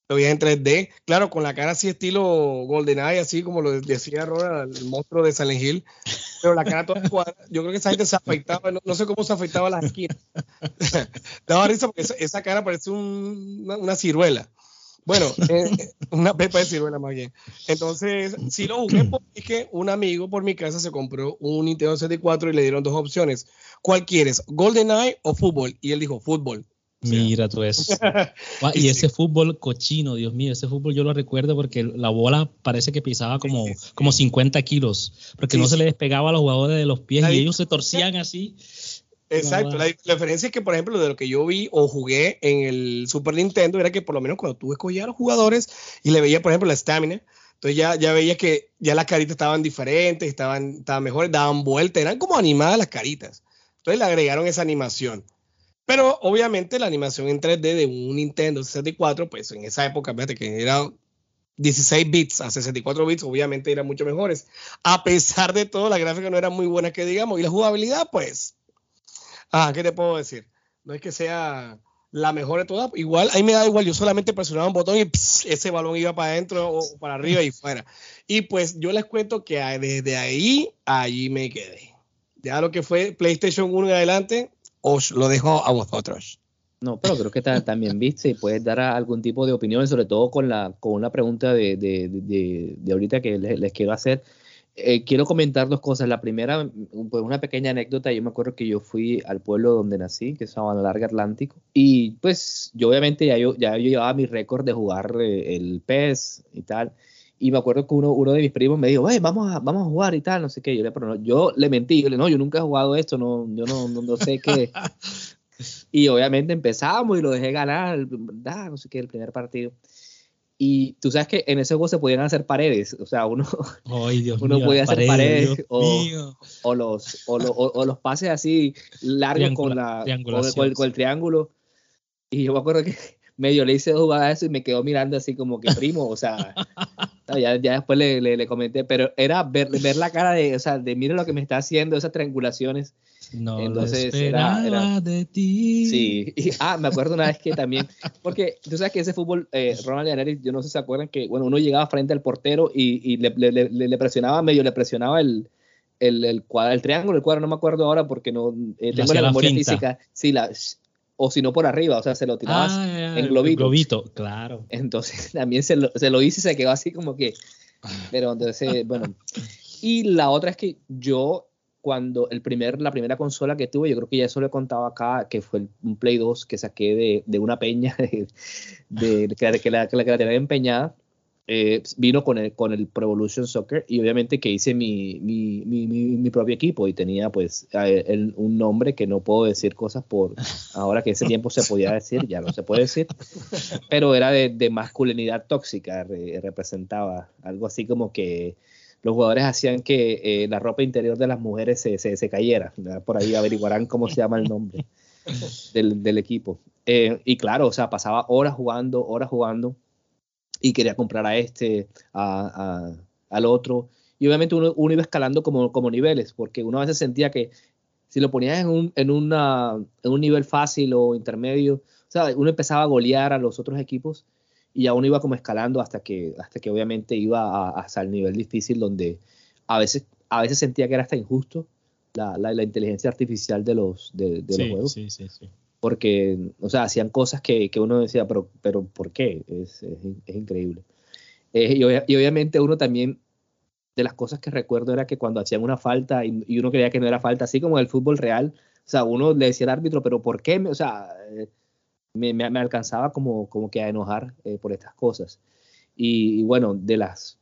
lo veías en 3D, claro, con la cara así estilo GoldenEye, así como lo decía Ronald, el monstruo de Silent Hill, pero la cara toda cuadrada. Yo creo que esa gente se afeitaba, no, sé cómo se afeitaba las esquinas. [LAUGHS] Daba risa porque esa, cara parece una, ciruela. Bueno, eh, una pepa de ciruela más bien. Entonces, sí lo jugué [CLEARS THROAT] porque un amigo por mi casa se compró un Nintendo 64 y le dieron dos opciones. ¿Cuál quieres? ¿GoldenEye o fútbol? Y él dijo, fútbol. Mira tú eso. [LAUGHS] y ese fútbol cochino, Dios mío, ese fútbol yo lo recuerdo porque la bola parece que pisaba como, como 50 kilos, porque no se le despegaba a los jugadores de los pies y ellos se torcían así. Exacto, la, diferencia es que, por ejemplo, de lo que yo vi o jugué en el Super Nintendo era que por lo menos cuando tú escogías a los jugadores y le veías, por ejemplo, la estamina, entonces ya, ya veías que ya las caritas estaban diferentes, estaban, estaban mejores, daban vuelta, eran como animadas las caritas. Entonces le agregaron esa animación. Pero obviamente la animación en 3D de un Nintendo 64, pues en esa época, fíjate que era 16 bits a 64 bits, obviamente eran mucho mejores. A pesar de todo, la gráfica no era muy buena que digamos, y la jugabilidad, pues, ah, ¿qué te puedo decir? No es que sea la mejor de todas, igual, ahí me da igual, yo solamente presionaba un botón y ese balón iba para adentro o para arriba y fuera. Y pues yo les cuento que desde ahí, allí me quedé. Ya lo que fue PlayStation 1 en adelante, os lo dejo a vosotros. No, pero creo que también viste y puedes dar algún tipo de opinión, sobre todo con la con una pregunta de, de, de, ahorita que les, quiero hacer. Eh, quiero comentar dos cosas. La primera, pues una pequeña anécdota. Yo me acuerdo que yo fui al pueblo donde nací, que se llama Larga Atlántico, y pues yo obviamente ya yo, ya yo llevaba mi récord de jugar eh, el PES y tal. Y me acuerdo que uno, uno de mis primos me dijo, vamos a, vamos a jugar y tal, no sé qué. Yo le, pero no, yo le mentí, yo le no, yo nunca he jugado esto, no, yo no, no, sé qué. [LAUGHS] y obviamente empezamos y lo dejé ganar, no sé qué, el primer partido. Y tú sabes que en ese juego se podían hacer paredes, o sea, uno, uno podía hacer paredes o, o, los, o, o, los pases así largos con, la, con, con, el triángulo. Y yo me acuerdo que [LAUGHS] medio le hice jugar a eso y me quedó mirando así como que primo, o sea, ya, ya después le, le, comenté, pero era ver, ver la cara de, o sea, de mire lo que me está haciendo, esas triangulaciones. No Entonces era, era, de ti. Sí, y, ah, me acuerdo una vez que también, porque tú sabes que ese fútbol, eh, Ronald Eric, yo no sé si se acuerdan que, bueno, uno llegaba frente al portero y, y le, le, le, presionaba medio, le presionaba el, el, el, cuadro, el triángulo, el cuadro, no me acuerdo ahora porque no eh, tengo la memoria física. Sí, la, o si no por arriba, o sea, se lo tirabas ah, en globito. globito, claro. Entonces [LAUGHS] también se lo, se lo hice y se quedó así como que, pero entonces, bueno. Y la otra es que yo, cuando el primer, la primera consola que tuve, yo creo que ya eso lo he contado acá, que fue un Play 2 que saqué de, de una peña, [LAUGHS] de, de, que, la, que, la, que la tenía empeñada, eh, vino con el, con el Pro Evolution Soccer y obviamente que hice mi, mi, mi, mi propio equipo y tenía pues un nombre que no puedo decir cosas por ahora que ese tiempo se podía decir, ya no se puede decir, pero era de, de masculinidad tóxica, representaba algo así como que los jugadores hacían que eh, la ropa interior de las mujeres se, se, se cayera, por ahí averiguarán cómo se llama el nombre del, del equipo. Eh, y claro, o sea, pasaba horas jugando, horas jugando y quería comprar a este, a, al otro. Y obviamente uno, uno, iba escalando como, como niveles, porque uno a veces sentía que si lo ponías en un, en, una, en un nivel fácil o intermedio, o sea, uno empezaba a golear a los otros equipos y ya uno iba como escalando hasta que, hasta que obviamente iba hasta el nivel difícil donde a veces, a veces sentía que era hasta injusto la, la, inteligencia artificial de los, de, de los juegos. Sí, sí, sí porque, o sea, hacían cosas que, que uno decía, pero, pero ¿por qué? Es, es, increíble. Eh, y, obviamente uno también, de las cosas que recuerdo era que cuando hacían una falta y, uno creía que no era falta, así como en el fútbol real, o sea, uno le decía al árbitro, pero ¿por qué? O sea, eh, me, me, alcanzaba como, como que a enojar eh, por estas cosas. y, bueno, de las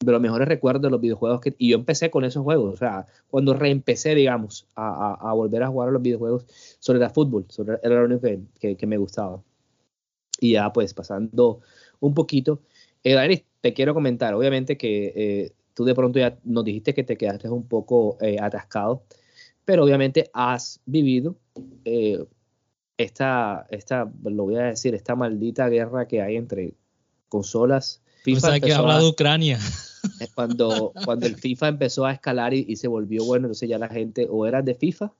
de los mejores recuerdos de los videojuegos que, y yo empecé con esos juegos, o sea, cuando reempecé, digamos, a, a, volver a jugar a los videojuegos, sobre el fútbol, sobre, era lo único que, que, me gustaba. Y ya pues pasando un poquito, eh, te quiero comentar, obviamente que eh, tú de pronto ya nos dijiste que te quedaste un poco eh, atascado, pero obviamente has vivido eh, esta, esta, lo voy a decir, esta maldita guerra que hay entre consolas. FIFA o sea, que habla de Ucrania. Cuando, [LAUGHS] cuando el FIFA empezó a escalar y, se volvió bueno, entonces ya la gente o era de FIFA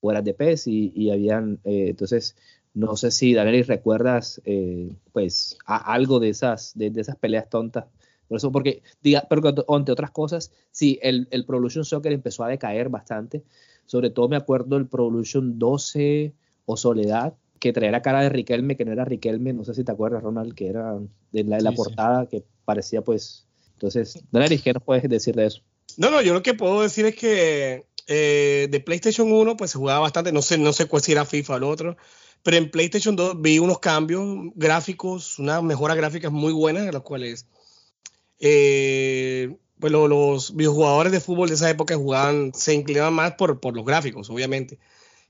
o era de PES y, y habían, eh, entonces No sé si, Daniel, recuerdas eh, pues algo de esas, de, esas peleas tontas. Por eso, porque, diga, pero entre otras cosas, sí, el, el Pro Evolution Soccer empezó a decaer bastante. Sobre todo me acuerdo del Pro Evolution 12 o Soledad, que traía la cara de Riquelme, que no era Riquelme, no sé si te acuerdas, Ronald, que era de la, la portada, que parecía pues... Entonces, Daniel, ¿qué nos puedes decir de eso? No, no, yo lo que puedo decir es que eh, de PlayStation 1 pues se jugaba bastante, no sé, no sé cuál si era FIFA o el otro, pero en PlayStation 2 vi unos cambios gráficos, unas mejoras gráficas muy buenas, las cuales eh, pues los videojugadores de fútbol de esa época jugaban, se inclinaban más por, por, los gráficos, obviamente.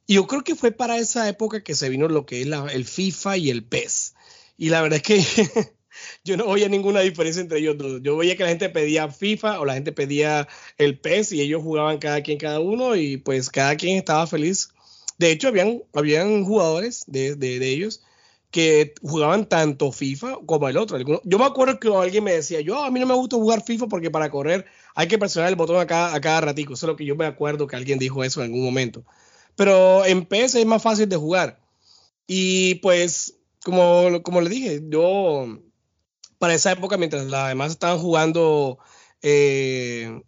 Y yo creo que fue para esa época que se vino lo que es la, el FIFA y el PES. Y la verdad es que [LAUGHS] yo no veía ninguna diferencia entre ellos. Yo veía que la gente pedía FIFA o la gente pedía el PES y ellos jugaban cada quien cada uno y pues cada quien estaba feliz. De hecho, habían, habían jugadores de, de, ellos que jugaban tanto FIFA como el otro. Yo me acuerdo que alguien me decía, yo a mí no me gusta jugar FIFA porque para correr hay que presionar el botón a cada, a cada ratico. Eso es lo que yo me acuerdo que alguien dijo eso en algún momento. Pero en PS es más fácil de jugar. Y pues, como, como le dije, yo para esa época, mientras las demás estaban jugando eh,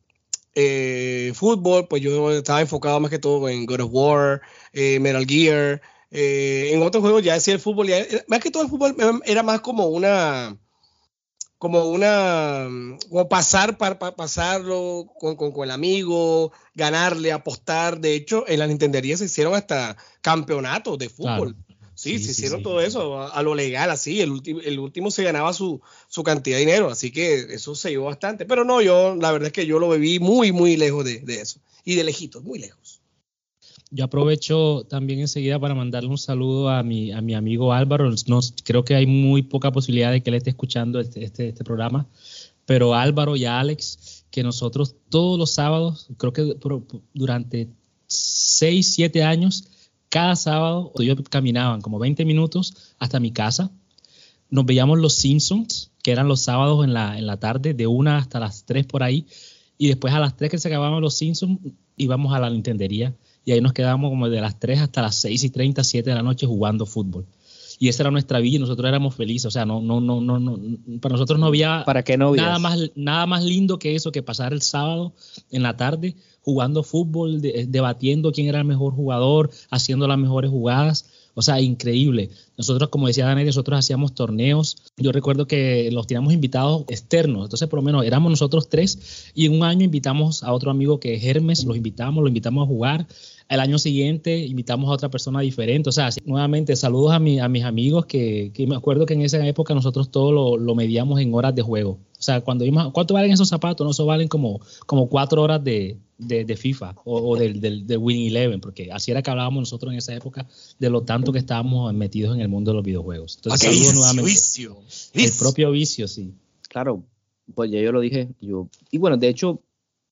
eh, fútbol, pues yo estaba enfocado más que todo en God of War, eh, Metal Gear. en otros juegos ya decía el fútbol, más que todo el fútbol era más como una, como una, como pasar para, pasarlo con, con, el amigo, ganarle, apostar. De hecho, en la Nintendería se hicieron hasta campeonatos de fútbol. Sí, se hicieron todo eso a, lo legal, así. El, el último se ganaba su, su, cantidad de dinero, así que eso se llevó bastante. Pero no, yo, la verdad es que yo lo viví muy, muy lejos de, de eso. Y de lejitos, muy lejos. Yo aprovecho también enseguida para mandarle un saludo a mi, a mi amigo Álvaro. No, creo que hay muy poca posibilidad de que él esté escuchando este, este, este programa, pero Álvaro y Alex, que nosotros todos los sábados, creo que durante 6, 7 años, cada sábado yo caminaban como 20 minutos hasta mi casa. Nos veíamos los Simpsons, que eran los sábados en la, en la tarde, de una hasta las 3 por ahí. Y después a las 3 que se acababan los Simpsons, íbamos a la Nintendería. Y ahí nos quedábamos como de las 3 hasta las 6 y 30, 7 de la noche jugando fútbol. Y esa era nuestra vida y nosotros éramos felices. O sea, no, no, no, no, no para nosotros no había ¿Para qué no nada, más, nada más lindo que eso, que pasar el sábado en la tarde jugando fútbol, debatiendo quién era el mejor jugador, haciendo las mejores jugadas. O sea, increíble. Nosotros, como decía Daniel, nosotros hacíamos torneos. Yo recuerdo que los teníamos invitados externos. Entonces, por lo menos éramos nosotros tres y en un año invitamos a otro amigo que es Hermes, los invitamos, lo invitamos a jugar. El año siguiente invitamos a otra persona diferente. O sea, nuevamente, saludos a, mi, a mis amigos que, que, me acuerdo que en esa época nosotros todo lo, lo medíamos en horas de juego. O sea, cuando vimos, ¿cuánto valen esos zapatos? No, eso valen como, como cuatro horas de, de, FIFA o, del, del, de Winning Eleven, porque así era que hablábamos nosotros en esa época de lo tanto que estábamos metidos en el mundo de los videojuegos. Entonces, okay, nuevamente. Vicio, El propio vicio, sí. Claro, pues ya yo lo dije. Yo, y bueno, de hecho,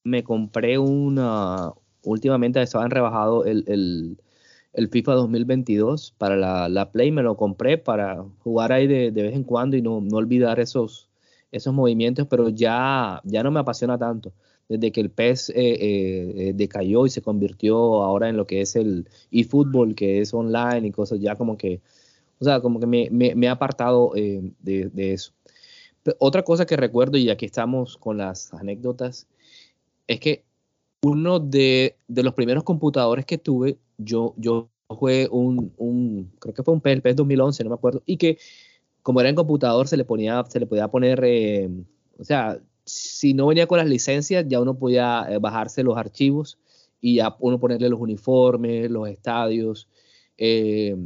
me compré una. Últimamente estaban rebajado el, el, el, FIFA 2022 para la, la, Play. Me lo compré para jugar ahí de, de vez en cuando y no, no olvidar esos, esos movimientos, pero ya, ya no me apasiona tanto desde que el PES eh, eh, eh, decayó y se convirtió ahora en lo que es el eFootball, que es online y cosas, ya como que, o sea, como que me, me, he apartado de, eso. otra cosa que recuerdo, y aquí estamos con las anécdotas, es que uno de, los primeros computadores que tuve, yo, yo jugué un, un, creo que fue un PES 2011, no me acuerdo, y que como era en computador se le ponía, se le podía poner, o sea, si no venía con las licencias, ya uno podía eh, bajarse los archivos y ya uno ponerle los uniformes, los estadios, eh,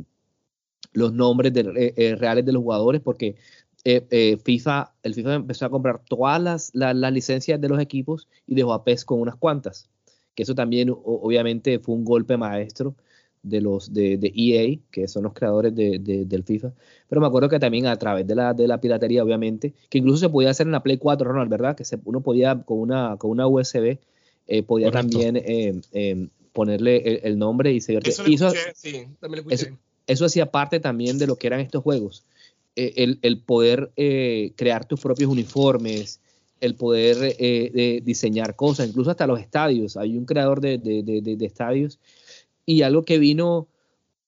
los nombres eh, reales de los jugadores, porque FIFA, el FIFA empezó a comprar todas las, licencias de los equipos y dejó a PES con unas cuantas. Que eso también, obviamente, fue un golpe maestro de los de, EA, que son los creadores de, del FIFA. Pero me acuerdo que también a través de la, de la piratería, obviamente, que incluso se podía hacer en la Play 4, Ronald, ¿verdad? Que se, uno podía con una, con una USB, eh, podía también eh, eh, ponerle el, nombre y se Eso, eso, hacía parte también de lo que eran estos juegos. El, el, poder crear tus propios uniformes, el poder diseñar cosas, incluso hasta los estadios. Hay un creador de, estadios y algo que vino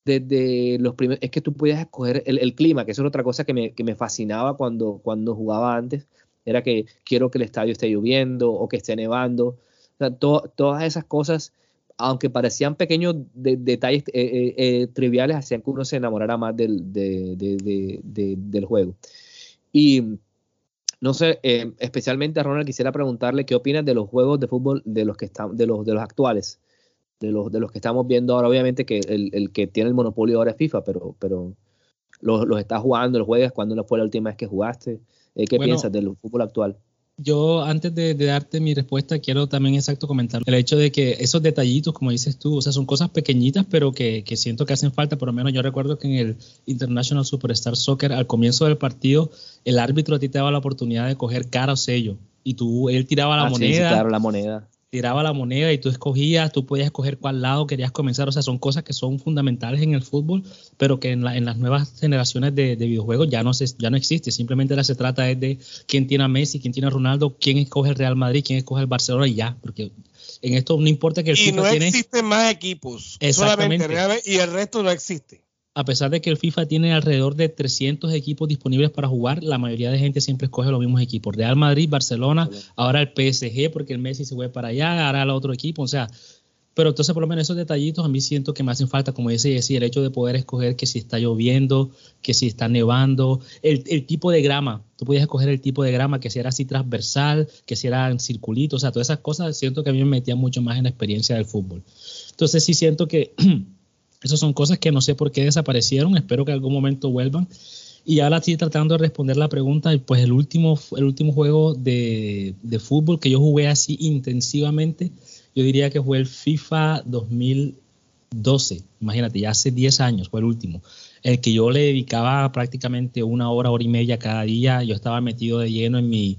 desde los primeros, es que tú podías escoger el, clima, que eso es otra cosa que me, fascinaba cuando, cuando jugaba antes, era que quiero que el estadio esté lloviendo o que esté nevando, todas esas cosas, aunque parecían pequeños detalles eh, eh, eh, triviales, hacían que uno se enamorara más del, del juego. Y no sé, especialmente a Ronald quisiera preguntarle qué opinas de los juegos de fútbol de los que están, de los, de los actuales de los, de los que estamos viendo ahora. Obviamente que el, que tiene el monopolio ahora es FIFA, pero, pero los, los estás jugando, los juegas. ¿Cuándo fue la última vez que jugaste? Eh, ¿Qué piensas del fútbol actual? Yo, antes de, darte mi respuesta, quiero también exacto comentar el hecho de que esos detallitos, como dices tú, o sea, son cosas pequeñitas, pero que, que, siento que hacen falta. Por lo menos yo recuerdo que en el International Superstar Soccer, al comienzo del partido, el árbitro a ti te daba la oportunidad de coger cara o sello. Y tú, él tiraba la ah, moneda. Sí, claro, la moneda tiraba la moneda y tú escogías, tú podías escoger cuál lado querías comenzar. O sea, son cosas que son fundamentales en el fútbol, pero que en, las nuevas generaciones de, videojuegos ya no, se, ya no existe. Simplemente ahora se trata de quién tiene a Messi, quién tiene a Ronaldo, quién escoge el Real Madrid, quién escoge el Barcelona y ya. Porque en esto no importa que el y no existen más equipos, solamente y el resto no existe a pesar de que el FIFA tiene alrededor de 300 equipos disponibles para jugar, la mayoría de gente siempre escoge los mismos equipos. Real Madrid, Barcelona, ahora el PSG porque el Messi se fue para allá, ahora el otro equipo, o sea, pero entonces por lo menos esos detallitos a mí siento que me hacen falta, como dice Jessy, el hecho de poder escoger que si está lloviendo, que si está nevando, el, tipo de grama, tú podías escoger el tipo de grama, que si era así transversal, que si era en circulito, o sea, todas esas cosas siento que a mí me metían mucho más en la experiencia del fútbol. Entonces sí siento que [CLEARS THROAT] Esas son cosas que no sé por qué desaparecieron, espero que algún momento vuelvan. Y ahora estoy tratando de responder la pregunta, pues el último, el último juego de, fútbol que yo jugué así intensivamente, yo diría que fue el FIFA 2012, imagínate, ya hace 10 años fue el último, el que yo le dedicaba prácticamente una hora, hora y media cada día, yo estaba metido de lleno en mi,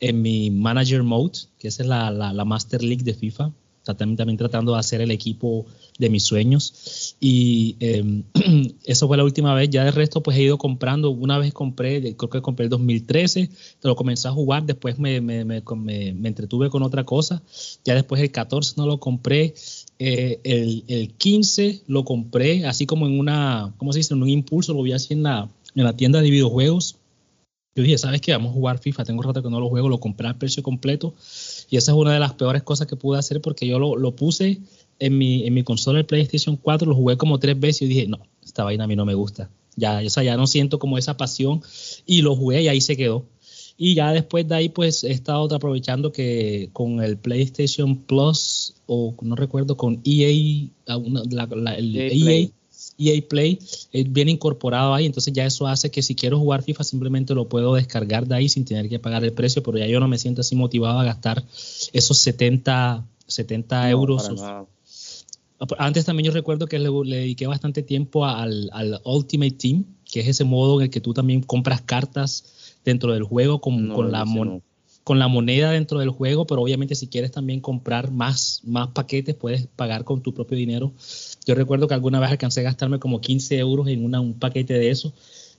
en mi Manager Mode, que es la, la, la Master League de FIFA, también, también tratando de hacer el equipo de mis sueños. Y em, [CLEARS THROAT] eso fue la última vez. Ya de resto, pues he ido comprando. Una vez compré, creo que compré el 2013, lo comencé a jugar. Después me, me, me, me, entretuve con otra cosa. Ya después el 14 no lo compré. Eh, el, el, 15 lo compré así como en una, ¿cómo se dice? En un impulso. Lo vi así en la, en la tienda de videojuegos. Yo dije, ¿sabes qué? Vamos a jugar FIFA. Tengo rato que no lo juego. Lo compré al precio completo. Y esa es una de las peores cosas que pude hacer porque yo lo, lo puse en mi, en mi consola el PlayStation 4, lo jugué como tres veces y dije, no, esta vaina a mí no me gusta. Ya, o sea, ya no siento como esa pasión y lo jugué y ahí se quedó. Y ya después de ahí, pues he estado aprovechando que con el PlayStation Plus, o no recuerdo, con EA, el EA, Play. EA Play, eh, viene incorporado ahí. Entonces ya eso hace que si quiero jugar FIFA, simplemente lo puedo descargar de ahí sin tener que pagar el precio, pero ya yo no me siento así motivado a gastar esos 70, 70 euros antes también yo recuerdo que le, dediqué bastante tiempo al, Ultimate Team, que es ese modo en el que tú también compras cartas dentro del juego con, la, con la moneda dentro del juego, pero obviamente si quieres también comprar más, más paquetes, puedes pagar con tu propio dinero. Yo recuerdo que alguna vez alcancé a gastarme como 15 euros en una, un paquete de eso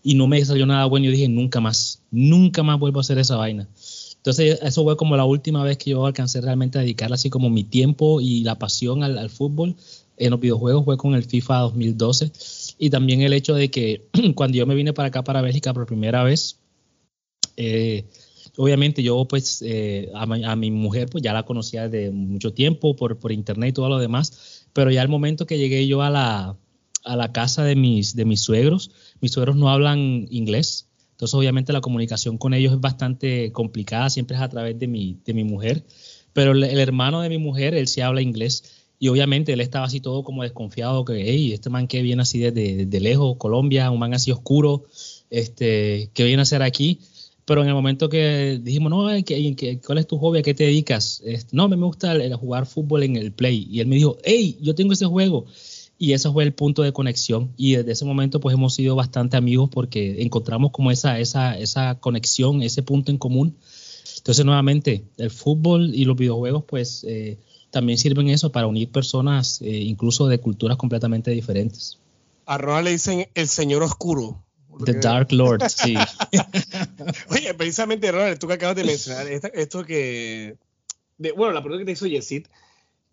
y no me salió nada bueno. Yo dije, nunca más, nunca más vuelvo a hacer esa vaina. Entonces, eso fue como la última vez que yo alcancé realmente a dedicar así como mi tiempo y la pasión al, fútbol en los videojuegos fue con el FIFA 2012 y también el hecho de que [CLEARS THROAT] cuando yo me vine para acá, para Bélgica por primera vez, eh, obviamente yo pues eh, a, mi mujer pues ya la conocía desde mucho tiempo por, por internet y todo lo demás, pero ya el momento que llegué yo a la, a la casa de mis, de mis suegros, mis suegros no hablan inglés, entonces, obviamente, la comunicación con ellos es bastante complicada, siempre es a través de mi, de mi mujer. Pero el, hermano de mi mujer, él sí habla inglés. Y obviamente él estaba así todo como desconfiado, que, hey, este man que viene así desde, lejos, Colombia, un man así oscuro, este, que viene a hacer aquí. Pero en el momento que dijimos, no, ¿cuál es tu hobby? ¿A qué te dedicas? No, me gusta jugar fútbol en el Play. Y él me dijo, hey, yo tengo ese juego y eso fue el punto de conexión y desde ese momento pues hemos sido bastante amigos porque encontramos como esa, esa, esa conexión, ese punto en común. Entonces nuevamente el fútbol y los videojuegos pues eh, también sirven eso para unir personas eh, incluso de culturas completamente diferentes. A Ronald le dicen el señor oscuro. The Dark Lord, [LAUGHS] sí. Oye, precisamente Ronald, tú que acabas de mencionar esto, que... bueno, la pregunta que te hizo Yesid,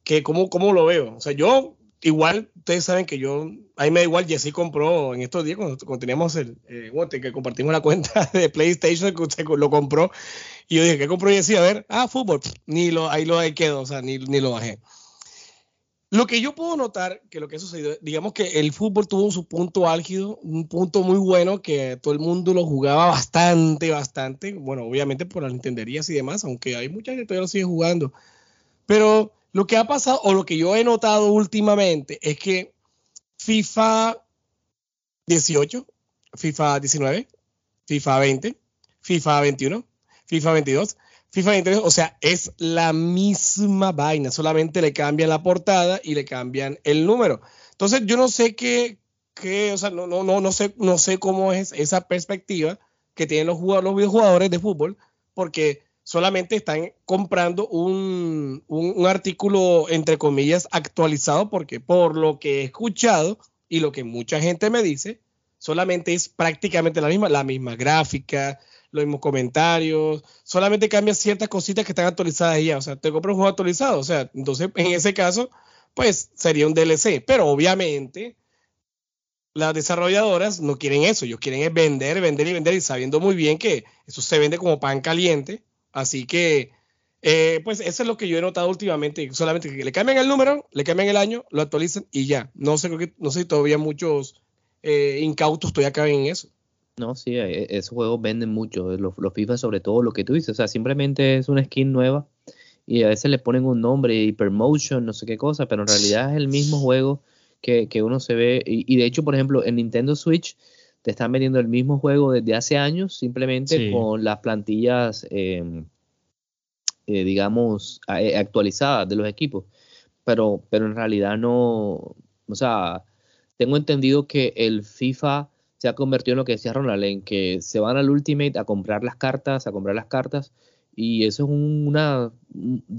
que cómo, cómo lo veo. O sea, yo igual, ustedes saben que yo, a mí me da igual, Jesse compró en estos días, cuando, teníamos el, eh, que compartimos la cuenta [LAUGHS] de PlayStation, que usted lo compró, y yo dije, ¿qué compró Jesse? A ver, ah, fútbol, ni lo, ahí lo ahí quedó, o sea, ni, ni lo bajé. Lo que yo puedo notar, que lo que ha sucedido, digamos que el fútbol tuvo su punto álgido, un punto muy bueno, que todo el mundo lo jugaba bastante, bastante, bueno, obviamente por las entenderías y demás, aunque hay mucha gente que todavía lo sigue jugando, pero lo que ha pasado, o lo que yo he notado últimamente, es que FIFA 18, FIFA 19, FIFA 20, FIFA 21, FIFA 22, FIFA 23, o sea, es la misma vaina, solamente le cambian la portada y le cambian el número. Entonces, yo no sé qué, qué o sea, no, no, no, no, sé, no sé cómo es esa perspectiva que tienen los, los videojugadores de fútbol, porque solamente están comprando un, artículo, entre comillas, actualizado, porque por lo que he escuchado y lo que mucha gente me dice, solamente es prácticamente la misma, la misma gráfica, los mismos comentarios, solamente cambia ciertas cositas que están actualizadas ya, o sea, te compras un juego actualizado, o sea, entonces en ese caso, pues sería un DLC, pero obviamente las desarrolladoras no quieren eso, ellos quieren vender, vender y vender y sabiendo muy bien que eso se vende como pan caliente Así que, eh, pues eso es lo que yo he notado últimamente, solamente que le cambian el número, le cambian el año, lo actualizan y ya. No sé, no sé si todavía muchos eh, incautos todavía caben en eso. No, sí, eh, esos juegos venden mucho, los, los FIFA sobre todo lo que tú dices, o sea, simplemente es una skin nueva y a veces le ponen un nombre, Hypermotion, no sé qué cosa, pero en realidad es el mismo juego que, uno se ve, y, de hecho, por ejemplo, en Nintendo Switch te están vendiendo el mismo juego desde hace años, simplemente con las plantillas, em, eh, digamos, eh, actualizadas de los equipos. Pero, pero en realidad no, o sea, tengo entendido que el FIFA se ha convertido en lo que decía Ronald, en que se van al Ultimate a comprar las cartas, a comprar las cartas, y eso es una,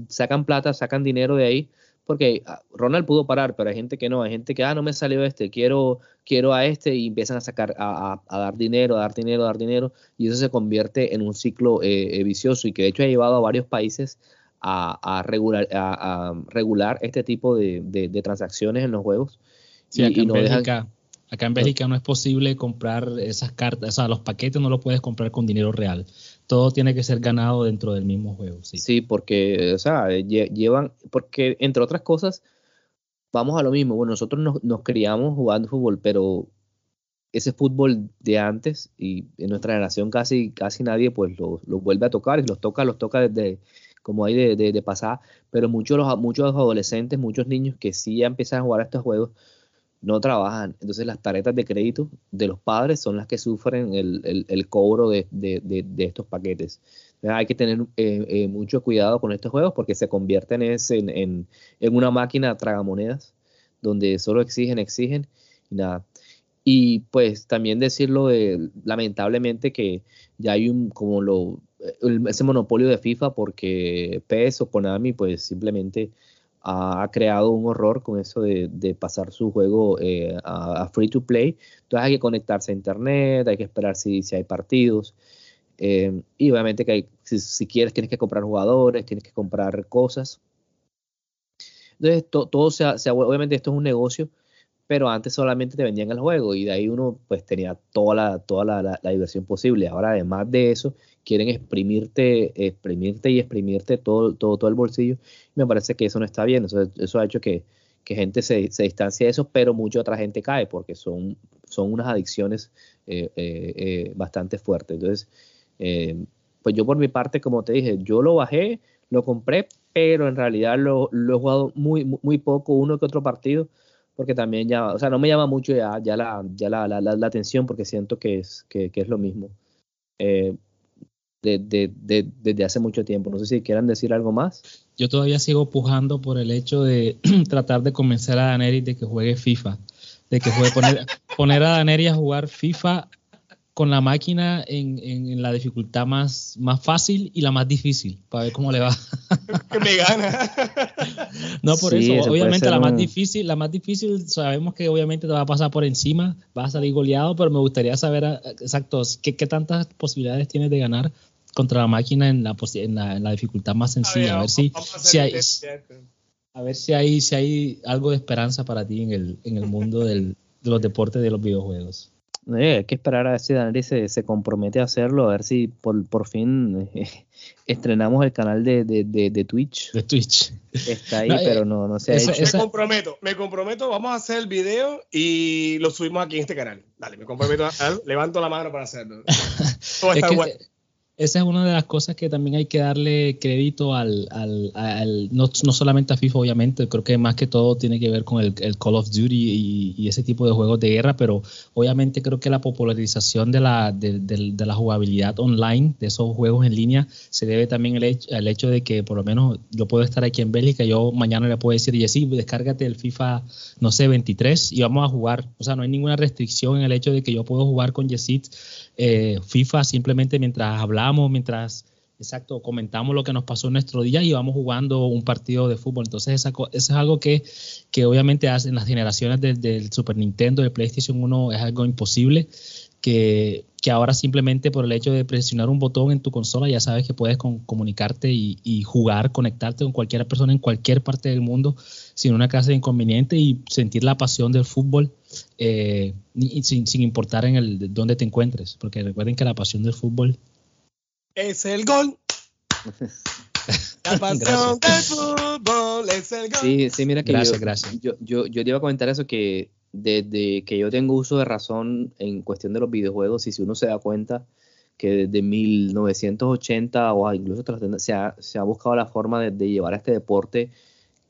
sacan plata, sacan dinero de ahí, porque ah, Ronald pudo parar, pero hay gente que no, hay gente que, ah, no me salió este, quiero, quiero a este y empiezan a sacar, a, dar dinero, a dar dinero, a dar dinero, y eso se convierte en un ciclo eh, eh, vicioso y que de hecho ha llevado a varios países a, regular, a, regular este tipo de, transacciones en los juegos. Sí, acá, en Bélgica, acá en Bélgica no es posible comprar esas cartas, o sea, los paquetes no los puedes comprar con dinero real todo tiene que ser ganado dentro del mismo juego. Sí, sí porque, o sea, llevan, porque entre otras cosas, vamos a lo mismo. Bueno, nosotros nos, criamos jugando fútbol, pero ese fútbol de antes y en nuestra generación casi, casi nadie pues lo, vuelve a tocar y los toca, los toca desde como hay de, de, de pasada, pero muchos, los, muchos adolescentes, muchos niños que sí ya empiezan a jugar a estos juegos, no trabajan. Entonces las tarjetas de crédito de los padres son las que sufren el, cobro de, estos paquetes. hay que tener eh, eh, mucho cuidado con estos juegos porque se convierten en, en, en, una máquina tragamonedas donde solo exigen, exigen y nada. Y pues también decirlo de, lamentablemente que ya hay un como lo ese monopolio de FIFA porque PES o Konami pues simplemente ha creado un horror con eso de, pasar su juego eh, a, free to play. Entonces hay que conectarse a internet, hay que esperar si, hay partidos. Eh, y obviamente que si, quieres tienes que comprar jugadores, tienes que comprar cosas. Entonces todo se, obviamente esto es un negocio, pero antes solamente te vendían el juego y de ahí uno pues tenía toda la, toda la, la diversión posible. Ahora además de eso quieren exprimirte, exprimirte y exprimirte todo, todo, todo el bolsillo. Me parece que eso no está bien. Eso, eso ha hecho que, que gente se, se, distancie de eso, pero mucha otra gente cae porque son, son unas adicciones eh, eh, eh, bastante fuertes. Entonces, pues yo por mi parte, como te dije, yo lo bajé, lo compré, pero en realidad lo, lo he jugado muy, muy, poco, uno que otro partido, porque también ya, o sea, no me llama mucho ya, ya, la, ya la, la, la, atención porque siento que es, que, es lo mismo de, desde hace mucho tiempo. No sé si quieran decir algo más. Yo todavía sigo pujando por el hecho de [CLEARS THROAT] tratar de convencer a Daenerys de que juegue FIFA, de que juegue poner, [LAUGHS] poner a Daenerys a jugar FIFA con la máquina en, la dificultad más, más fácil y la más difícil, para ver cómo le va. [LAUGHS] que me gana. no por eso, obviamente la más difícil, la más difícil, sabemos que obviamente te va a pasar por encima, vas a salir goleado, pero me gustaría saber exacto qué, qué tantas posibilidades tienes de ganar contra la máquina en la, en la, dificultad más sencilla. A ver, si, si hay, A ver si hay, si hay algo de esperanza para ti en el, en el mundo del, de los deportes de los videojuegos. Eh, hay que esperar a ver si Daniel se, se, compromete a hacerlo, a ver si por, por fin eh, [LAUGHS] estrenamos el canal de, de, de, Twitch. De Twitch. Está ahí, pero eh, no, no se ha hecho. Me comprometo, me comprometo, vamos a hacer el video y lo subimos aquí en este canal. Dale, me comprometo, a, levanto la mano para hacerlo. [LAUGHS] Todo está bueno esa es una de las cosas que también hay que darle crédito al, al, no, no, solamente a FIFA, obviamente, creo que más que todo tiene que ver con el, Call of Duty y, ese tipo de juegos de guerra, pero obviamente creo que la popularización de la, de, de, la jugabilidad online, de esos juegos en línea, se debe también al hecho, hecho, de que por lo menos yo puedo estar aquí en Bélgica, yo mañana le puedo decir, sí, descárgate el FIFA, no sé, 23 y vamos a jugar. O sea, no hay ninguna restricción en el hecho de que yo puedo jugar con Yesit eh, FIFA simplemente mientras hablamos, mientras exacto, comentamos lo que nos pasó en nuestro día y vamos jugando un partido de fútbol. Entonces, esa, eso es algo que, que obviamente en las generaciones del, Super Nintendo, del PlayStation 1, es algo imposible. Que, que, ahora simplemente por el hecho de presionar un botón en tu consola ya sabes que puedes comunicarte y, y, jugar, conectarte con cualquier persona en cualquier parte del mundo sin una clase de inconveniente y sentir la pasión del fútbol eh, sin, sin, importar en el dónde te encuentres, porque recuerden que la pasión del fútbol es el gol. [LAUGHS] La pasión del fútbol es el gol. Sí, sí, mira que gracias, yo, gracias. Yo, yo, yo te iba a comentar eso que desde que yo tengo uso de razón en cuestión de los videojuegos, y si uno se da cuenta que desde 1980 o incluso se ha, se ha buscado la forma de, de llevar a este deporte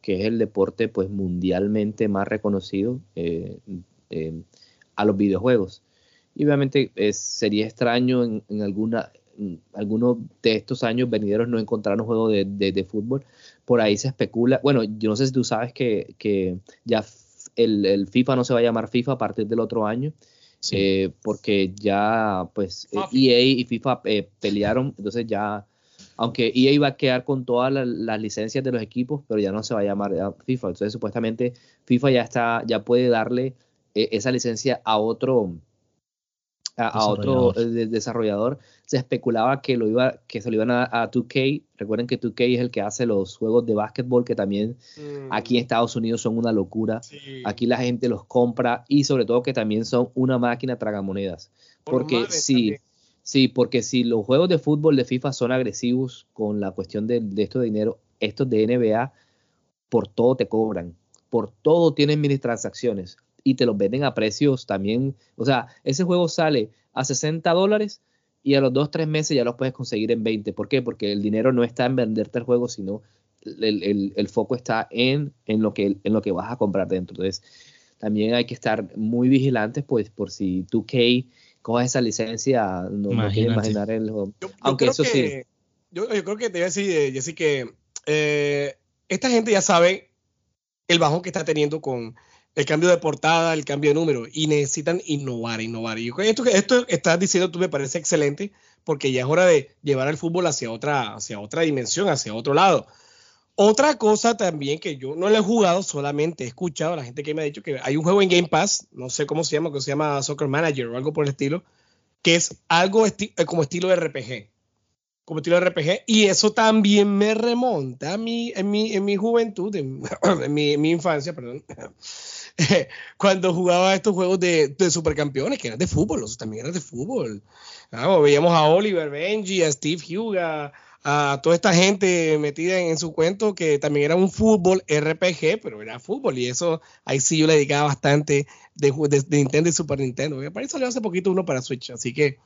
que es el deporte pues mundialmente más reconocido eh, eh, a los videojuegos. Y obviamente sería extraño en, en alguna, algunos de estos años venideros no encontrar un juego de, fútbol. Por ahí se especula, bueno, yo no sé si tú sabes que, ya el, FIFA no se va a llamar FIFA a partir del otro año. Eh, porque ya pues EA e y FIFA pelearon, entonces ya aunque EA va a quedar con todas las, licencias de los equipos, pero ya no se va a llamar FIFA. Entonces, supuestamente, FIFA ya está, ya puede darle eh, esa licencia a otro, a, otro eh, desarrollador. Se especulaba que lo iba, que se lo iban a, a 2K. Recuerden que 2K es el que hace los juegos de básquetbol, que también mm. aquí en Estados Unidos son una locura. Aquí la gente los compra y sobre todo que también son una máquina tragamonedas. Porque si Sí, porque si los juegos de fútbol de FIFA son agresivos con la cuestión de, esto de dinero, estos de NBA, por todo te cobran, por todo tienen mini transacciones y te los venden a precios también. O sea, ese juego sale a 60 dólares y a los 2, 3 meses ya los puedes conseguir en 20. ¿Por qué? Porque el dinero no está en venderte el juego, sino el, foco está en, en, lo que, en lo que vas a comprar dentro. Entonces, también hay que estar muy vigilantes, pues, por si 2K coja esa licencia, no, no imaginar el juego. Aunque eso sí. Yo, creo que te voy a decir, eh, Jessy, que eh, esta gente ya sabe el bajón que está teniendo con el cambio de portada, el cambio de número, y necesitan innovar, innovar. Y esto, esto que estás diciendo tú me parece excelente, porque ya es hora de llevar al fútbol hacia otra, hacia otra dimensión, hacia otro lado. Otra cosa también que yo no lo he jugado, solamente he escuchado a la gente que me ha dicho que hay un juego en Game Pass, no sé cómo se llama, que se llama Soccer Manager o algo por el estilo, que es algo eh, como estilo RPG. Como estilo de RPG. Y eso también me remonta a mí, en, mi, en mi juventud, en, [COUGHS] mi, mi, infancia, perdón. [COUGHS] Cuando jugaba estos juegos de, de, supercampeones, que eran de fútbol, también eran de fútbol. veíamos a Oliver Benji, a Steve Huga, a toda esta gente metida en, su cuento que también era un fútbol RPG, pero era fútbol y eso ahí sí yo le dedicaba bastante de, Nintendo y Super Nintendo. Me parece salió hace poquito uno para Switch, así que,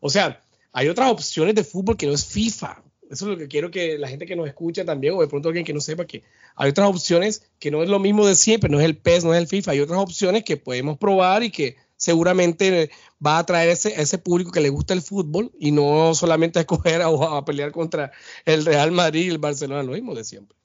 o sea, hay otras opciones de fútbol que no es FIFA. Eso es lo que quiero que la gente que nos escucha también, o de pronto alguien que no sepa que hay otras opciones que no es lo mismo de siempre, no es el PES, no es el FIFA, hay otras opciones que podemos probar y que seguramente va a traer ese, ese público que le gusta el fútbol y no solamente a escoger a, a pelear contra el Real Madrid y el Barcelona, lo mismo de siempre.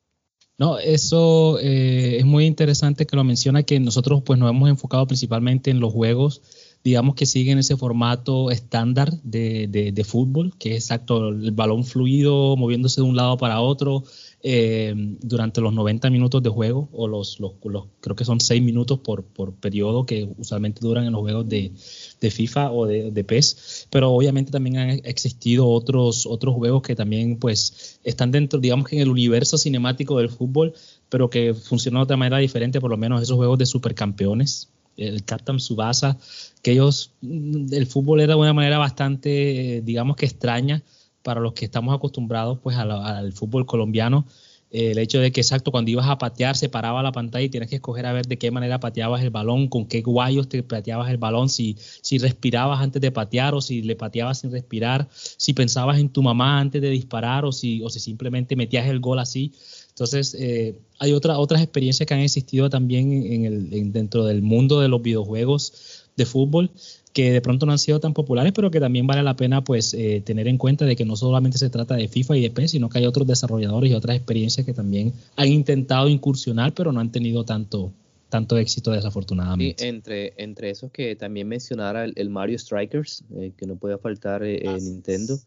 No, eso eh, es muy interesante que lo menciona, que nosotros pues nos hemos enfocado principalmente en los juegos digamos que siguen ese formato estándar de, de, fútbol, que es exacto, el balón fluido, moviéndose de un lado para otro eh, durante los 90 minutos de juego, o los, los, creo que son 6 minutos por, por, periodo que usualmente duran en los juegos de, de FIFA o de, de, PES, pero obviamente también han existido otros, otros juegos que también pues están dentro, digamos que en el universo cinemático del fútbol, pero que funcionan de otra manera diferente, por lo menos esos juegos de supercampeones, el Captain Subasa, que ellos, el fútbol era de una manera bastante, digamos que extraña para los que estamos acostumbrados pues al fútbol colombiano. el hecho de que exacto, cuando ibas a patear se paraba la pantalla y tienes que escoger a ver de qué manera pateabas el balón, con qué guayos te pateabas el balón, si, si respirabas antes de patear o si le pateabas sin respirar, si pensabas en tu mamá antes de disparar o si, o si simplemente metías el gol así. Entonces, eh, hay otra, otras experiencias que han existido también en el, dentro del mundo de los videojuegos de fútbol que de pronto no han sido tan populares, pero que también vale la pena pues eh, tener en cuenta de que no solamente se trata de FIFA y de PES, sino que hay otros desarrolladores y otras experiencias que también han intentado incursionar, pero no han tenido tanto, tanto éxito desafortunadamente. entre, entre esos que también mencionara el, Mario Strikers, eh, que no puede faltar en Nintendo.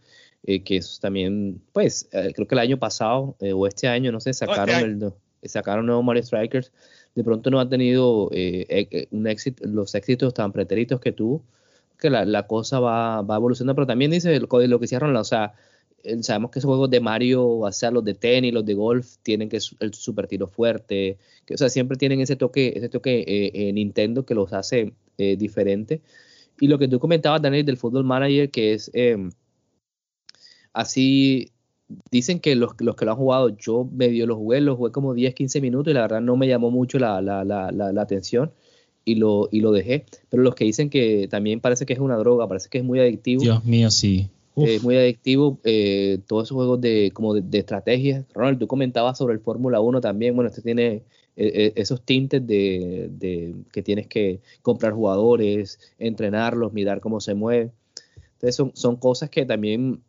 Eh, que eso también, pues, eh, creo que el año pasado eh, o este año, no sé, este sacaron, el, sacaron nuevo Mario Strikers. De pronto no ha tenido un éxito, los éxitos tan preteritos que tuvo, que la, la cosa va, va, evolucionando, pero también dice lo, lo que hicieron, o sea, sabemos que esos juegos de Mario, o sea, los de tenis, los de golf, tienen que el super tiro fuerte, que, o sea, siempre tienen ese toque, ese toque Nintendo que los hace diferente. Y lo que tú comentabas, Daniel, del Football Manager, que es em, Así dicen que los, los que lo han jugado, yo medio los jugué, los jugué como 10, 15 minutos y la verdad no me llamó mucho la, la, la, la, atención y lo, y lo dejé. Pero los que dicen que también parece que es una droga, parece que es muy adictivo. Dios mío, sí. Es muy adictivo eh, todos esos juegos de como de, estrategia. Ronald, tú comentabas sobre el Fórmula 1 también. Bueno, este tiene eh, eh, esos tintes de, de, que tienes que comprar jugadores, entrenarlos, mirar cómo se mueve. Entonces son, son cosas que también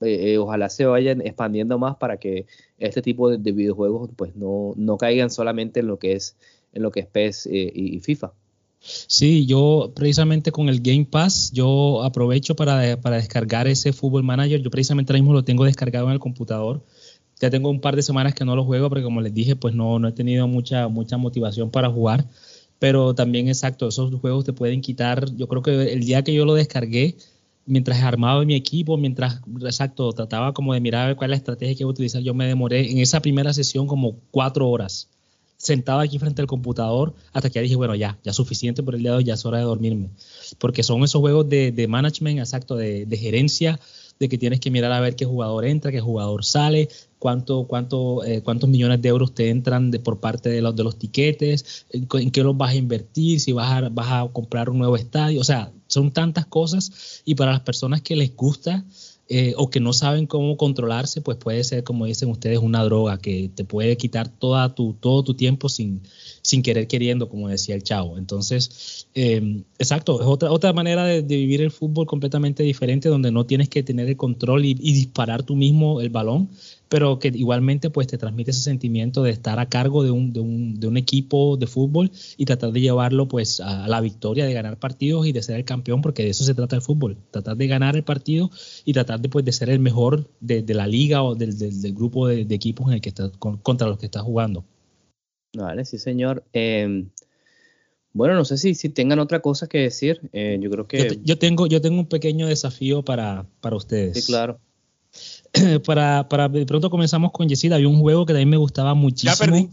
eh, eh, ojalá se vayan expandiendo más para que este tipo de, videojuegos pues no, no, caigan solamente en lo que es en lo que es PES eh, y, FIFA. Sí, yo precisamente con el Game Pass, yo aprovecho para, para, descargar ese Football Manager. Yo precisamente ahora mismo lo tengo descargado en el computador. Ya tengo un par de semanas que no lo juego porque como les dije, pues no, no he tenido mucha, mucha motivación para jugar. Pero también exacto, esos juegos te pueden quitar. Yo creo que el día que yo lo descargué, mientras armaba mi equipo, mientras, exacto, trataba como de mirar cuál es la estrategia que iba a utilizar, yo me demoré en esa primera sesión como cuatro horas, sentado aquí frente al computador, hasta que ya dije, bueno, ya, ya suficiente por el día de hoy, ya es hora de dormirme. Porque son esos juegos de, de management, exacto, de, de gerencia, de que tienes que mirar a ver qué jugador entra, qué jugador sale, cuánto, cuánto, eh, cuántos millones de euros te entran de, por parte de los, de los tiquetes, en, qué los vas a invertir, si vas a, vas a comprar un nuevo estadio, o sea, son tantas cosas y para las personas que les gusta eh, o que no saben cómo controlarse, pues puede ser, como dicen ustedes, una droga que te puede quitar toda tu, todo tu tiempo sin, sin querer queriendo, como decía el chavo. Entonces, eh, exacto, es otra, otra manera de, vivir el fútbol completamente diferente, donde no tienes que tener el control y, y disparar tú mismo el balón, pero que igualmente pues te transmite ese sentimiento de estar a cargo de un, de un, de un equipo de fútbol y tratar de llevarlo pues a la victoria, de ganar partidos y de ser el campeón, porque de eso se trata el fútbol, tratar de ganar el partido y tratar de, pues, de ser el mejor de, de la liga o del, del, grupo de, equipos en el que estás contra los que estás jugando. Vale, sí señor. Em, bueno, no sé si, si tengan otra cosa que decir. Eh, yo creo que... Yo, tengo, yo tengo un pequeño desafío para, para ustedes. Sí, claro. [CLEARS THROAT] para, para de pronto comenzamos con Yesid. Había un juego que también me gustaba muchísimo. Ya perdí.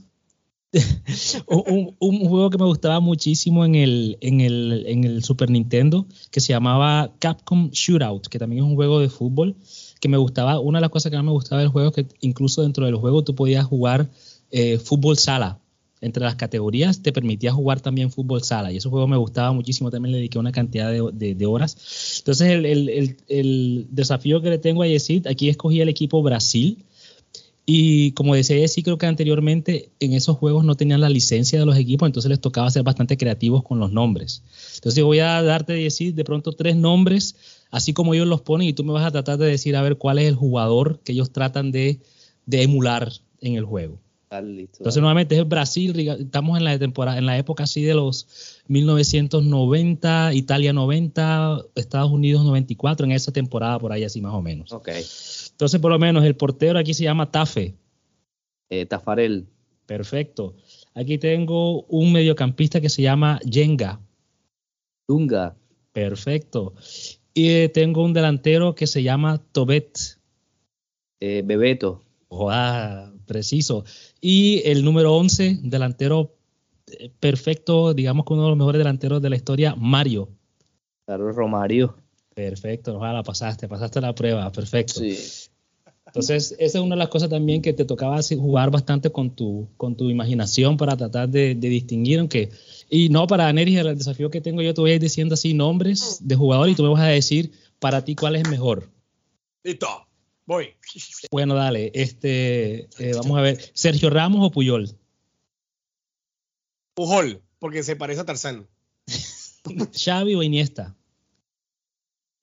[LAUGHS] un, un, juego que me gustaba muchísimo en el, en, el, en el Super Nintendo que se llamaba Capcom Shootout, que también es un juego de fútbol que me gustaba. Una de las cosas que más me gustaba del juego es que incluso dentro del juego tú podías jugar eh, fútbol sala entre las categorías te permitía jugar también fútbol sala y ese juego me gustaba muchísimo, también le dediqué una cantidad de, horas. Entonces el, desafío que le tengo a Yesid, aquí escogí el equipo Brasil y como decía Yesid, creo que anteriormente en esos juegos no tenían la licencia de los equipos, entonces les tocaba ser bastante creativos con los nombres. Entonces yo voy a darte, Yesid, de pronto tres nombres, así como ellos los ponen y tú me vas a tratar de decir a ver cuál es el jugador que ellos tratan de, de emular en el juego. Entonces, nuevamente es Brasil, estamos en la temporada, en la época así de los 1990, Italia 90, Estados Unidos 94, en esa temporada por ahí así más o menos. Ok. Entonces, por lo menos, el portero aquí se llama Tafe. Eh, Tafarel. Perfecto. Aquí tengo un mediocampista que se llama Jenga. Dunga. Perfecto. Y eh, tengo un delantero que se llama Tobet. Eh, Bebeto. Preciso. Y el número 11, delantero eh, perfecto, digamos que uno de los mejores delanteros de la historia, Mario. Carlos Romario. Perfecto, ojalá pasaste, pasaste la prueba, perfecto. Sí. Entonces, esa es una de las cosas también que te tocaba jugar bastante con tu, con tu imaginación para tratar de, distinguir, aunque, y no para Neris, el desafío que tengo yo, te voy a ir diciendo así nombres de jugador y tú me vas a decir para ti cuál es mejor. Listo, voy. Bueno, dale, este, eh, vamos a ver, Sergio Ramos o Puyol. Pujol, porque se parece a Tarzán. [LAUGHS] Xavi o Iniesta.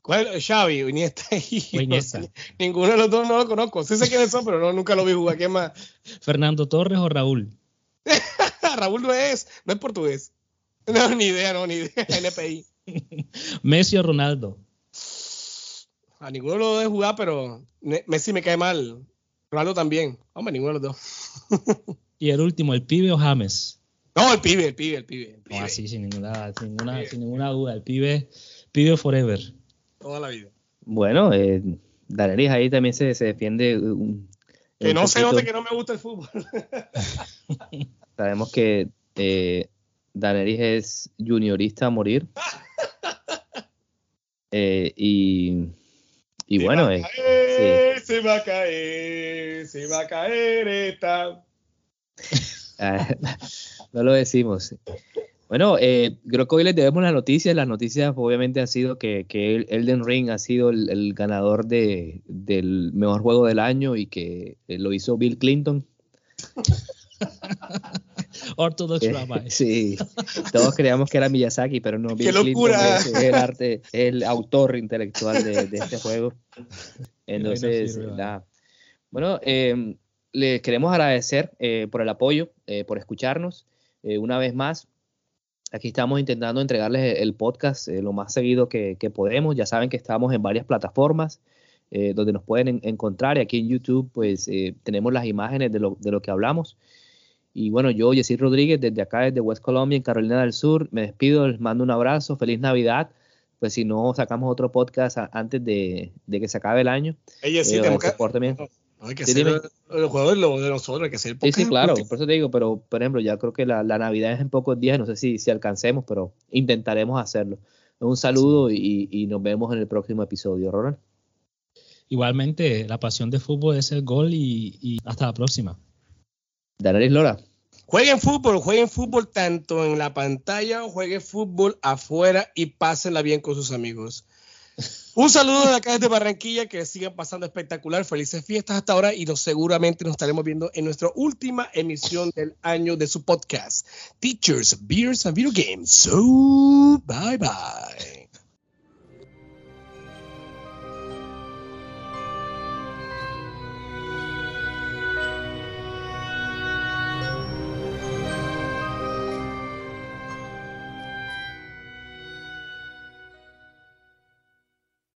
¿Cuál? Xavi, Iniesta. [LAUGHS] Iniesta. Ninguno de los dos no lo conozco. Sí sé quiénes son, pero no, nunca lo vi jugar. ¿Qué más? Fernando Torres o Raúl. [LAUGHS] Raúl no es, no es portugués. No, ni idea, no, ni idea. NPI. Messi o Ronaldo. A ninguno de los dos de jugar, pero Messi me cae mal. Ronaldo también. Hombre, ninguno de los dos. [LAUGHS] y el último, el pibe o James. No, el pibe, el pibe, el pibe. El pibe. sí, sin ninguna, sin ninguna, sin ninguna duda. El pibe, pibe forever. Toda la vida. Bueno, eh, ahí también se, se defiende. que no se note que no me gusta el fútbol. [LAUGHS] Sabemos que eh, es juniorista a morir. [LAUGHS] Eh, y, y se bueno, va eh, caer, se va a caer, se va a caer esta. [LAUGHS] no lo decimos. Bueno, eh, creo que hoy les debemos las noticias. Las noticias obviamente han sido que, que Elden Ring ha sido el, ganador de, del mejor juego del año y que eh, lo hizo Bill Clinton. [LAUGHS] Orthodox eh, Rabbi. [LAUGHS] Sí, todos creíamos que era Miyazaki, pero no, Bill Clinton es, el arte, el autor intelectual de, este juego. [LAUGHS] Entonces, bueno, eh, les queremos agradecer por el apoyo, por escucharnos. una vez más, Aquí estamos intentando entregarles el podcast eh, lo más seguido que, podemos. Ya saben que estamos en varias plataformas eh, donde nos pueden encontrar. Y aquí en YouTube, pues eh, tenemos las imágenes de lo, de lo, que hablamos. Y bueno, yo, Jessy Rodríguez, desde acá, desde West Colombia, en Carolina del Sur, me despido, les mando un abrazo, feliz Navidad. Pues si no, sacamos otro podcast antes de, que se acabe el año. Ella sí, tenemos que, hay que hacer el, juego de, nosotros, hay que hacer el Sí, sí, claro, por eso te digo, pero por ejemplo, ya creo que la, Navidad es en pocos días, no sé si, si alcancemos, pero intentaremos hacerlo. Un saludo y, nos vemos en el próximo episodio, Ronald. Igualmente, la pasión de fútbol es el gol y, hasta la próxima. Danaris Lora. Jueguen fútbol, jueguen fútbol tanto en la pantalla o jueguen fútbol afuera y pásenla bien con sus amigos. Un saludo de acá desde Barranquilla, que sigan pasando espectacular, felices fiestas hasta ahora y nos seguramente nos estaremos viendo en nuestra última emisión del año de su podcast, Teachers, Beers and Video Games. So, bye bye.